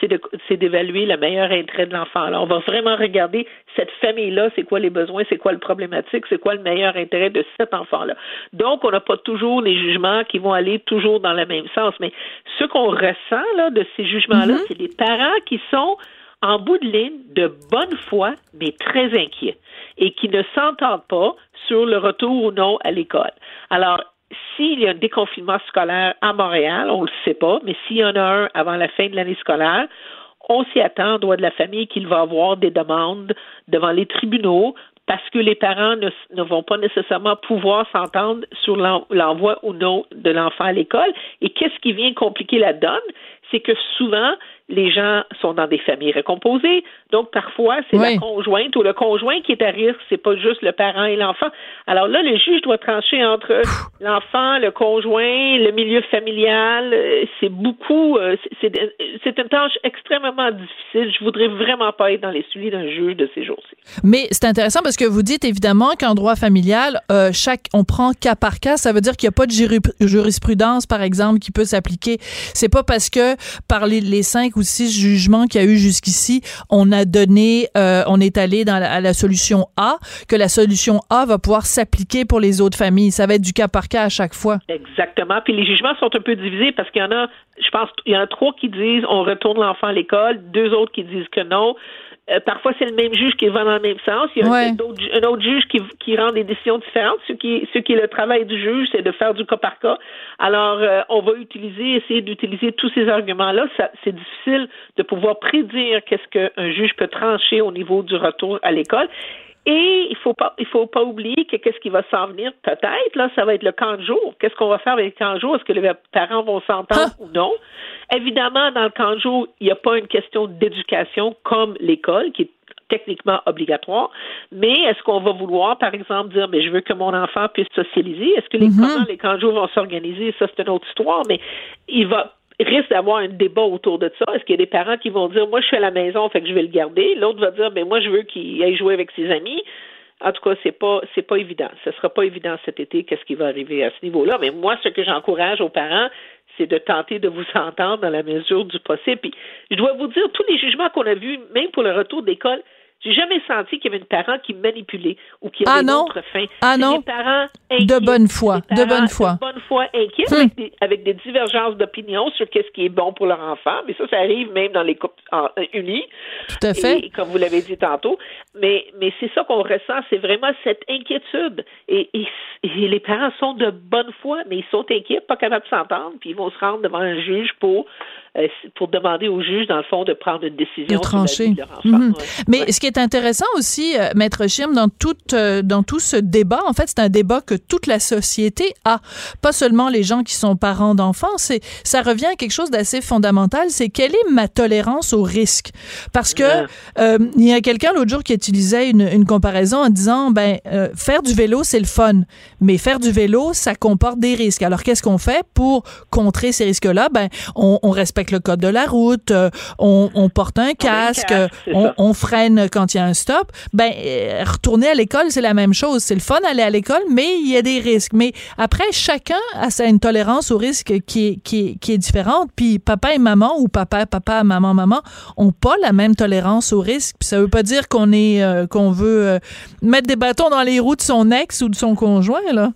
c'est d'évaluer le meilleur intérêt de l'enfant. Alors, on va vraiment regarder cette famille-là, c'est quoi les besoins, c'est quoi le problématique, c'est quoi le meilleur intérêt de cet enfant-là. Donc, on n'a pas toujours les jugements qui vont aller toujours dans le même sens. Mais ce qu'on ressent là, de ces jugements-là, mm-hmm. c'est des parents qui sont en bout de ligne de bonne foi, mais très inquiets, et qui ne s'entendent pas sur le retour ou non à l'école. Alors, s'il y a un déconfinement scolaire à Montréal, on ne le sait pas, mais s'il y en a un avant la fin de l'année scolaire, on s'y attend, droit de la famille, qu'il va avoir des demandes devant les tribunaux parce que les parents ne, ne vont pas nécessairement pouvoir s'entendre sur l'envoi ou non de l'enfant à l'école. Et qu'est-ce qui vient compliquer la donne? C'est que souvent, les gens sont dans des familles recomposées, donc parfois c'est la conjointe ou le conjoint qui est à risque, c'est pas juste le parent et l'enfant. Alors là, le juge doit trancher entre l'enfant, le conjoint, le milieu familial. Euh, c'est beaucoup, euh, c'est une tâche extrêmement difficile. Je voudrais vraiment pas être dans les souliers d'un juge de ces jours-ci. Mais c'est intéressant parce que vous dites évidemment qu'en droit familial, euh, chaque, on prend cas par cas. Ça veut dire qu'il n'y a pas de jurisprudence, par exemple, qui peut s'appliquer. C'est pas parce que par les, cinq ou six jugements qu'il y a eu jusqu'ici, on a donné, euh, on est allé dans à la solution A, que la solution A va pouvoir s'appliquer pour les autres familles. Ça va être du cas par cas à chaque fois. Exactement. Puis les jugements sont un peu divisés parce qu'il y en a, je pense, il y en a trois qui disent on retourne l'enfant à l'école, deux autres qui disent que non. Euh, parfois, c'est le même juge qui va dans le même sens. Il y a un, autre, juge qui, qui, rend des décisions différentes. Ce qui, ce qui est le travail du juge, c'est de faire du cas par cas. Alors, euh, on va utiliser, essayer d'utiliser tous ces arguments-là. C'est difficile de pouvoir prédire qu'est-ce qu'un juge peut trancher au niveau du retour à l'école. Et il faut pas, il faut pas oublier que qu'est-ce qui va s'en venir? Peut-être là, ça va être le camp de jour. Qu'est-ce qu'on va faire avec le camp de jour? Est-ce que les parents vont s'entendre ou non? Évidemment, dans le camp de jour, il n'y a pas une question d'éducation comme l'école qui est techniquement obligatoire, mais est-ce qu'on va vouloir, par exemple, dire, mais je veux que mon enfant puisse socialiser? Est-ce que les, mm-hmm. comment les camps de jour vont s'organiser? Ça, c'est une autre histoire, mais il va risque d'avoir un débat autour de ça. Est-ce qu'il y a des parents qui vont dire, moi, je suis à la maison, fait que je vais le garder? L'autre va dire, mais ben, moi, je veux qu'il aille jouer avec ses amis. En tout cas, c'est pas c'est pas évident. Ce sera pas évident cet été. Qu'est-ce qui va arriver à ce niveau-là Mais moi, ce que j'encourage aux parents, c'est de tenter de vous entendre dans la mesure du possible. Puis, je dois vous dire, tous les jugements qu'on a vus, même pour le retour d'école, j'ai jamais senti qu'il y avait une parent qui manipulait ou qui avait ah non? autre fin. Ah non? Des parents de bonne foi, de bonne foi. De bonne foi inquiets hmm. avec, des, divergences d'opinion sur qu'est-ce qui est bon pour leur enfant. Mais ça, ça arrive même dans les couples euh, unis. Tout à fait. comme vous l'avez dit tantôt. Mais, mais c'est ça qu'on ressent, c'est vraiment cette inquiétude. Et, et, les parents sont de bonne foi, mais ils sont inquiets, pas capables de s'entendre, puis ils vont se rendre devant un juge pour euh, pour demander au juge, dans le fond, de prendre une décision. De trancher. Mhm. Mais ce qui est intéressant aussi, euh, Maître Chim, dans, tout, dans tout ce débat, en fait, c'est un débat que toute la société a. Pas seulement les gens qui sont parents d'enfants, c'est ça revient à quelque chose d'assez fondamental, c'est quelle est ma tolérance au risque? Parce que il y a quelqu'un l'autre jour qui utilisait une, une, comparaison en disant, ben, faire du vélo, c'est le fun, mais faire du vélo, ça comporte des risques. Alors, qu'est-ce qu'on fait pour contrer ces risques-là? Ben, on, on respecte le code de la route, euh, on, porte un casque, on, freine quand il y a un stop. Ben, euh, retourner à l'école, c'est la même chose. C'est le fun d'aller à l'école, mais il y a des risques. Mais après, chacun a sa une tolérance au risque qui est, qui qui est différente. Puis papa et maman, ou papa, papa, maman, maman, ont pas la même tolérance au risque. Puis ça veut pas dire qu'on est, euh, qu'on veut mettre des bâtons dans les roues de son ex ou de son conjoint, là.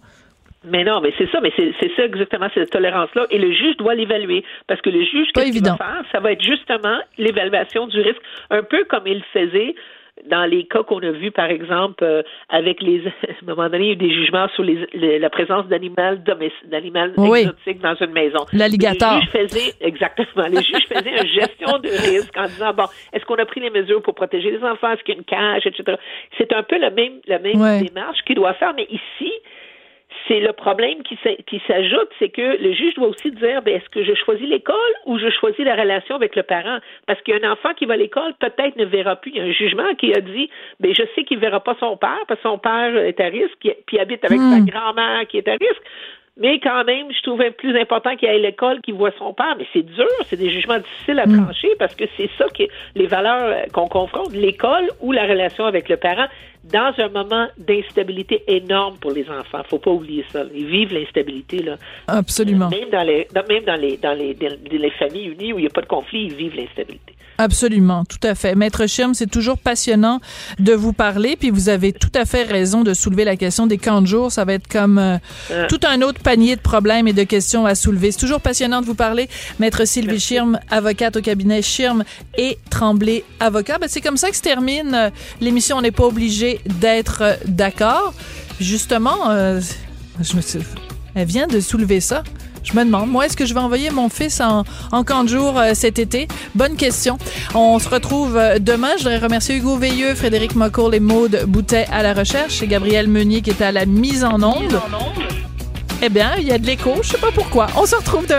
Mais non, mais c'est ça, mais c'est ça exactement, cette tolérance-là. Et le juge doit l'évaluer. Parce que le juge, qu'est-ce qu'il va faire? Ça va être justement l'évaluation du risque, un peu comme il faisait dans les cas qu'on a vus, par exemple, euh, avec les, à un moment donné, il y a eu des jugements sur les, la présence d'animaux d'animal exotiques dans une maison. L'alligator. Les juges faisaient, exactement, les juges faisaient une gestion de risque en disant, bon, est-ce qu'on a pris les mesures pour protéger les enfants? Est-ce qu'il y a une cage, etc. C'est un peu la même, la même démarche qu'il doit faire, mais ici, c'est le problème qui, s'ajoute, c'est que le juge doit aussi dire, ben, est-ce que je choisis l'école ou je choisis la relation avec le parent? Parce qu'un enfant qui va à l'école peut-être ne verra plus. Il y a un jugement qui a dit, ben, je sais qu'il ne verra pas son père parce que son père est à risque, puis habite avec sa hmm. grand-mère qui est à risque. Mais quand même, je trouvais plus important qu'il aille à l'école, qu'il voit son père. Mais c'est dur, c'est des jugements difficiles à hmm. trancher parce que c'est ça qui les valeurs qu'on confronte, l'école ou la relation avec le parent dans un moment d'instabilité énorme pour les enfants. Faut pas oublier ça. Ils vivent l'instabilité là. Absolument. Même dans les, même dans les, dans les, les familles unies où il n'y a pas de conflit, ils vivent l'instabilité. Absolument, tout à fait. Maître Schirm, c'est toujours passionnant de vous parler, puis vous avez tout à fait raison de soulever la question des camps de jour. Ça va être comme euh, euh. tout un autre panier de problèmes et de questions à soulever. C'est toujours passionnant de vous parler. Maître Sylvie Schirm, avocate au cabinet Schirm et Tremblay, avocat. Ben, c'est comme ça que se termine euh, l'émission. On n'est pas obligé d'être d'accord. Justement, je me elle vient de soulever ça. Je me demande, moi, est-ce que je vais envoyer mon fils en, camp de jour euh, cet été? Bonne question. On se retrouve euh, demain. Je voudrais remercier Hugo Veilleux, Frédéric Mocourt et Maude Boutet à la recherche et Gabriel Meunier qui est à la mise en onde. Eh bien, il y a de l'écho. Je sais pas pourquoi. On se retrouve demain.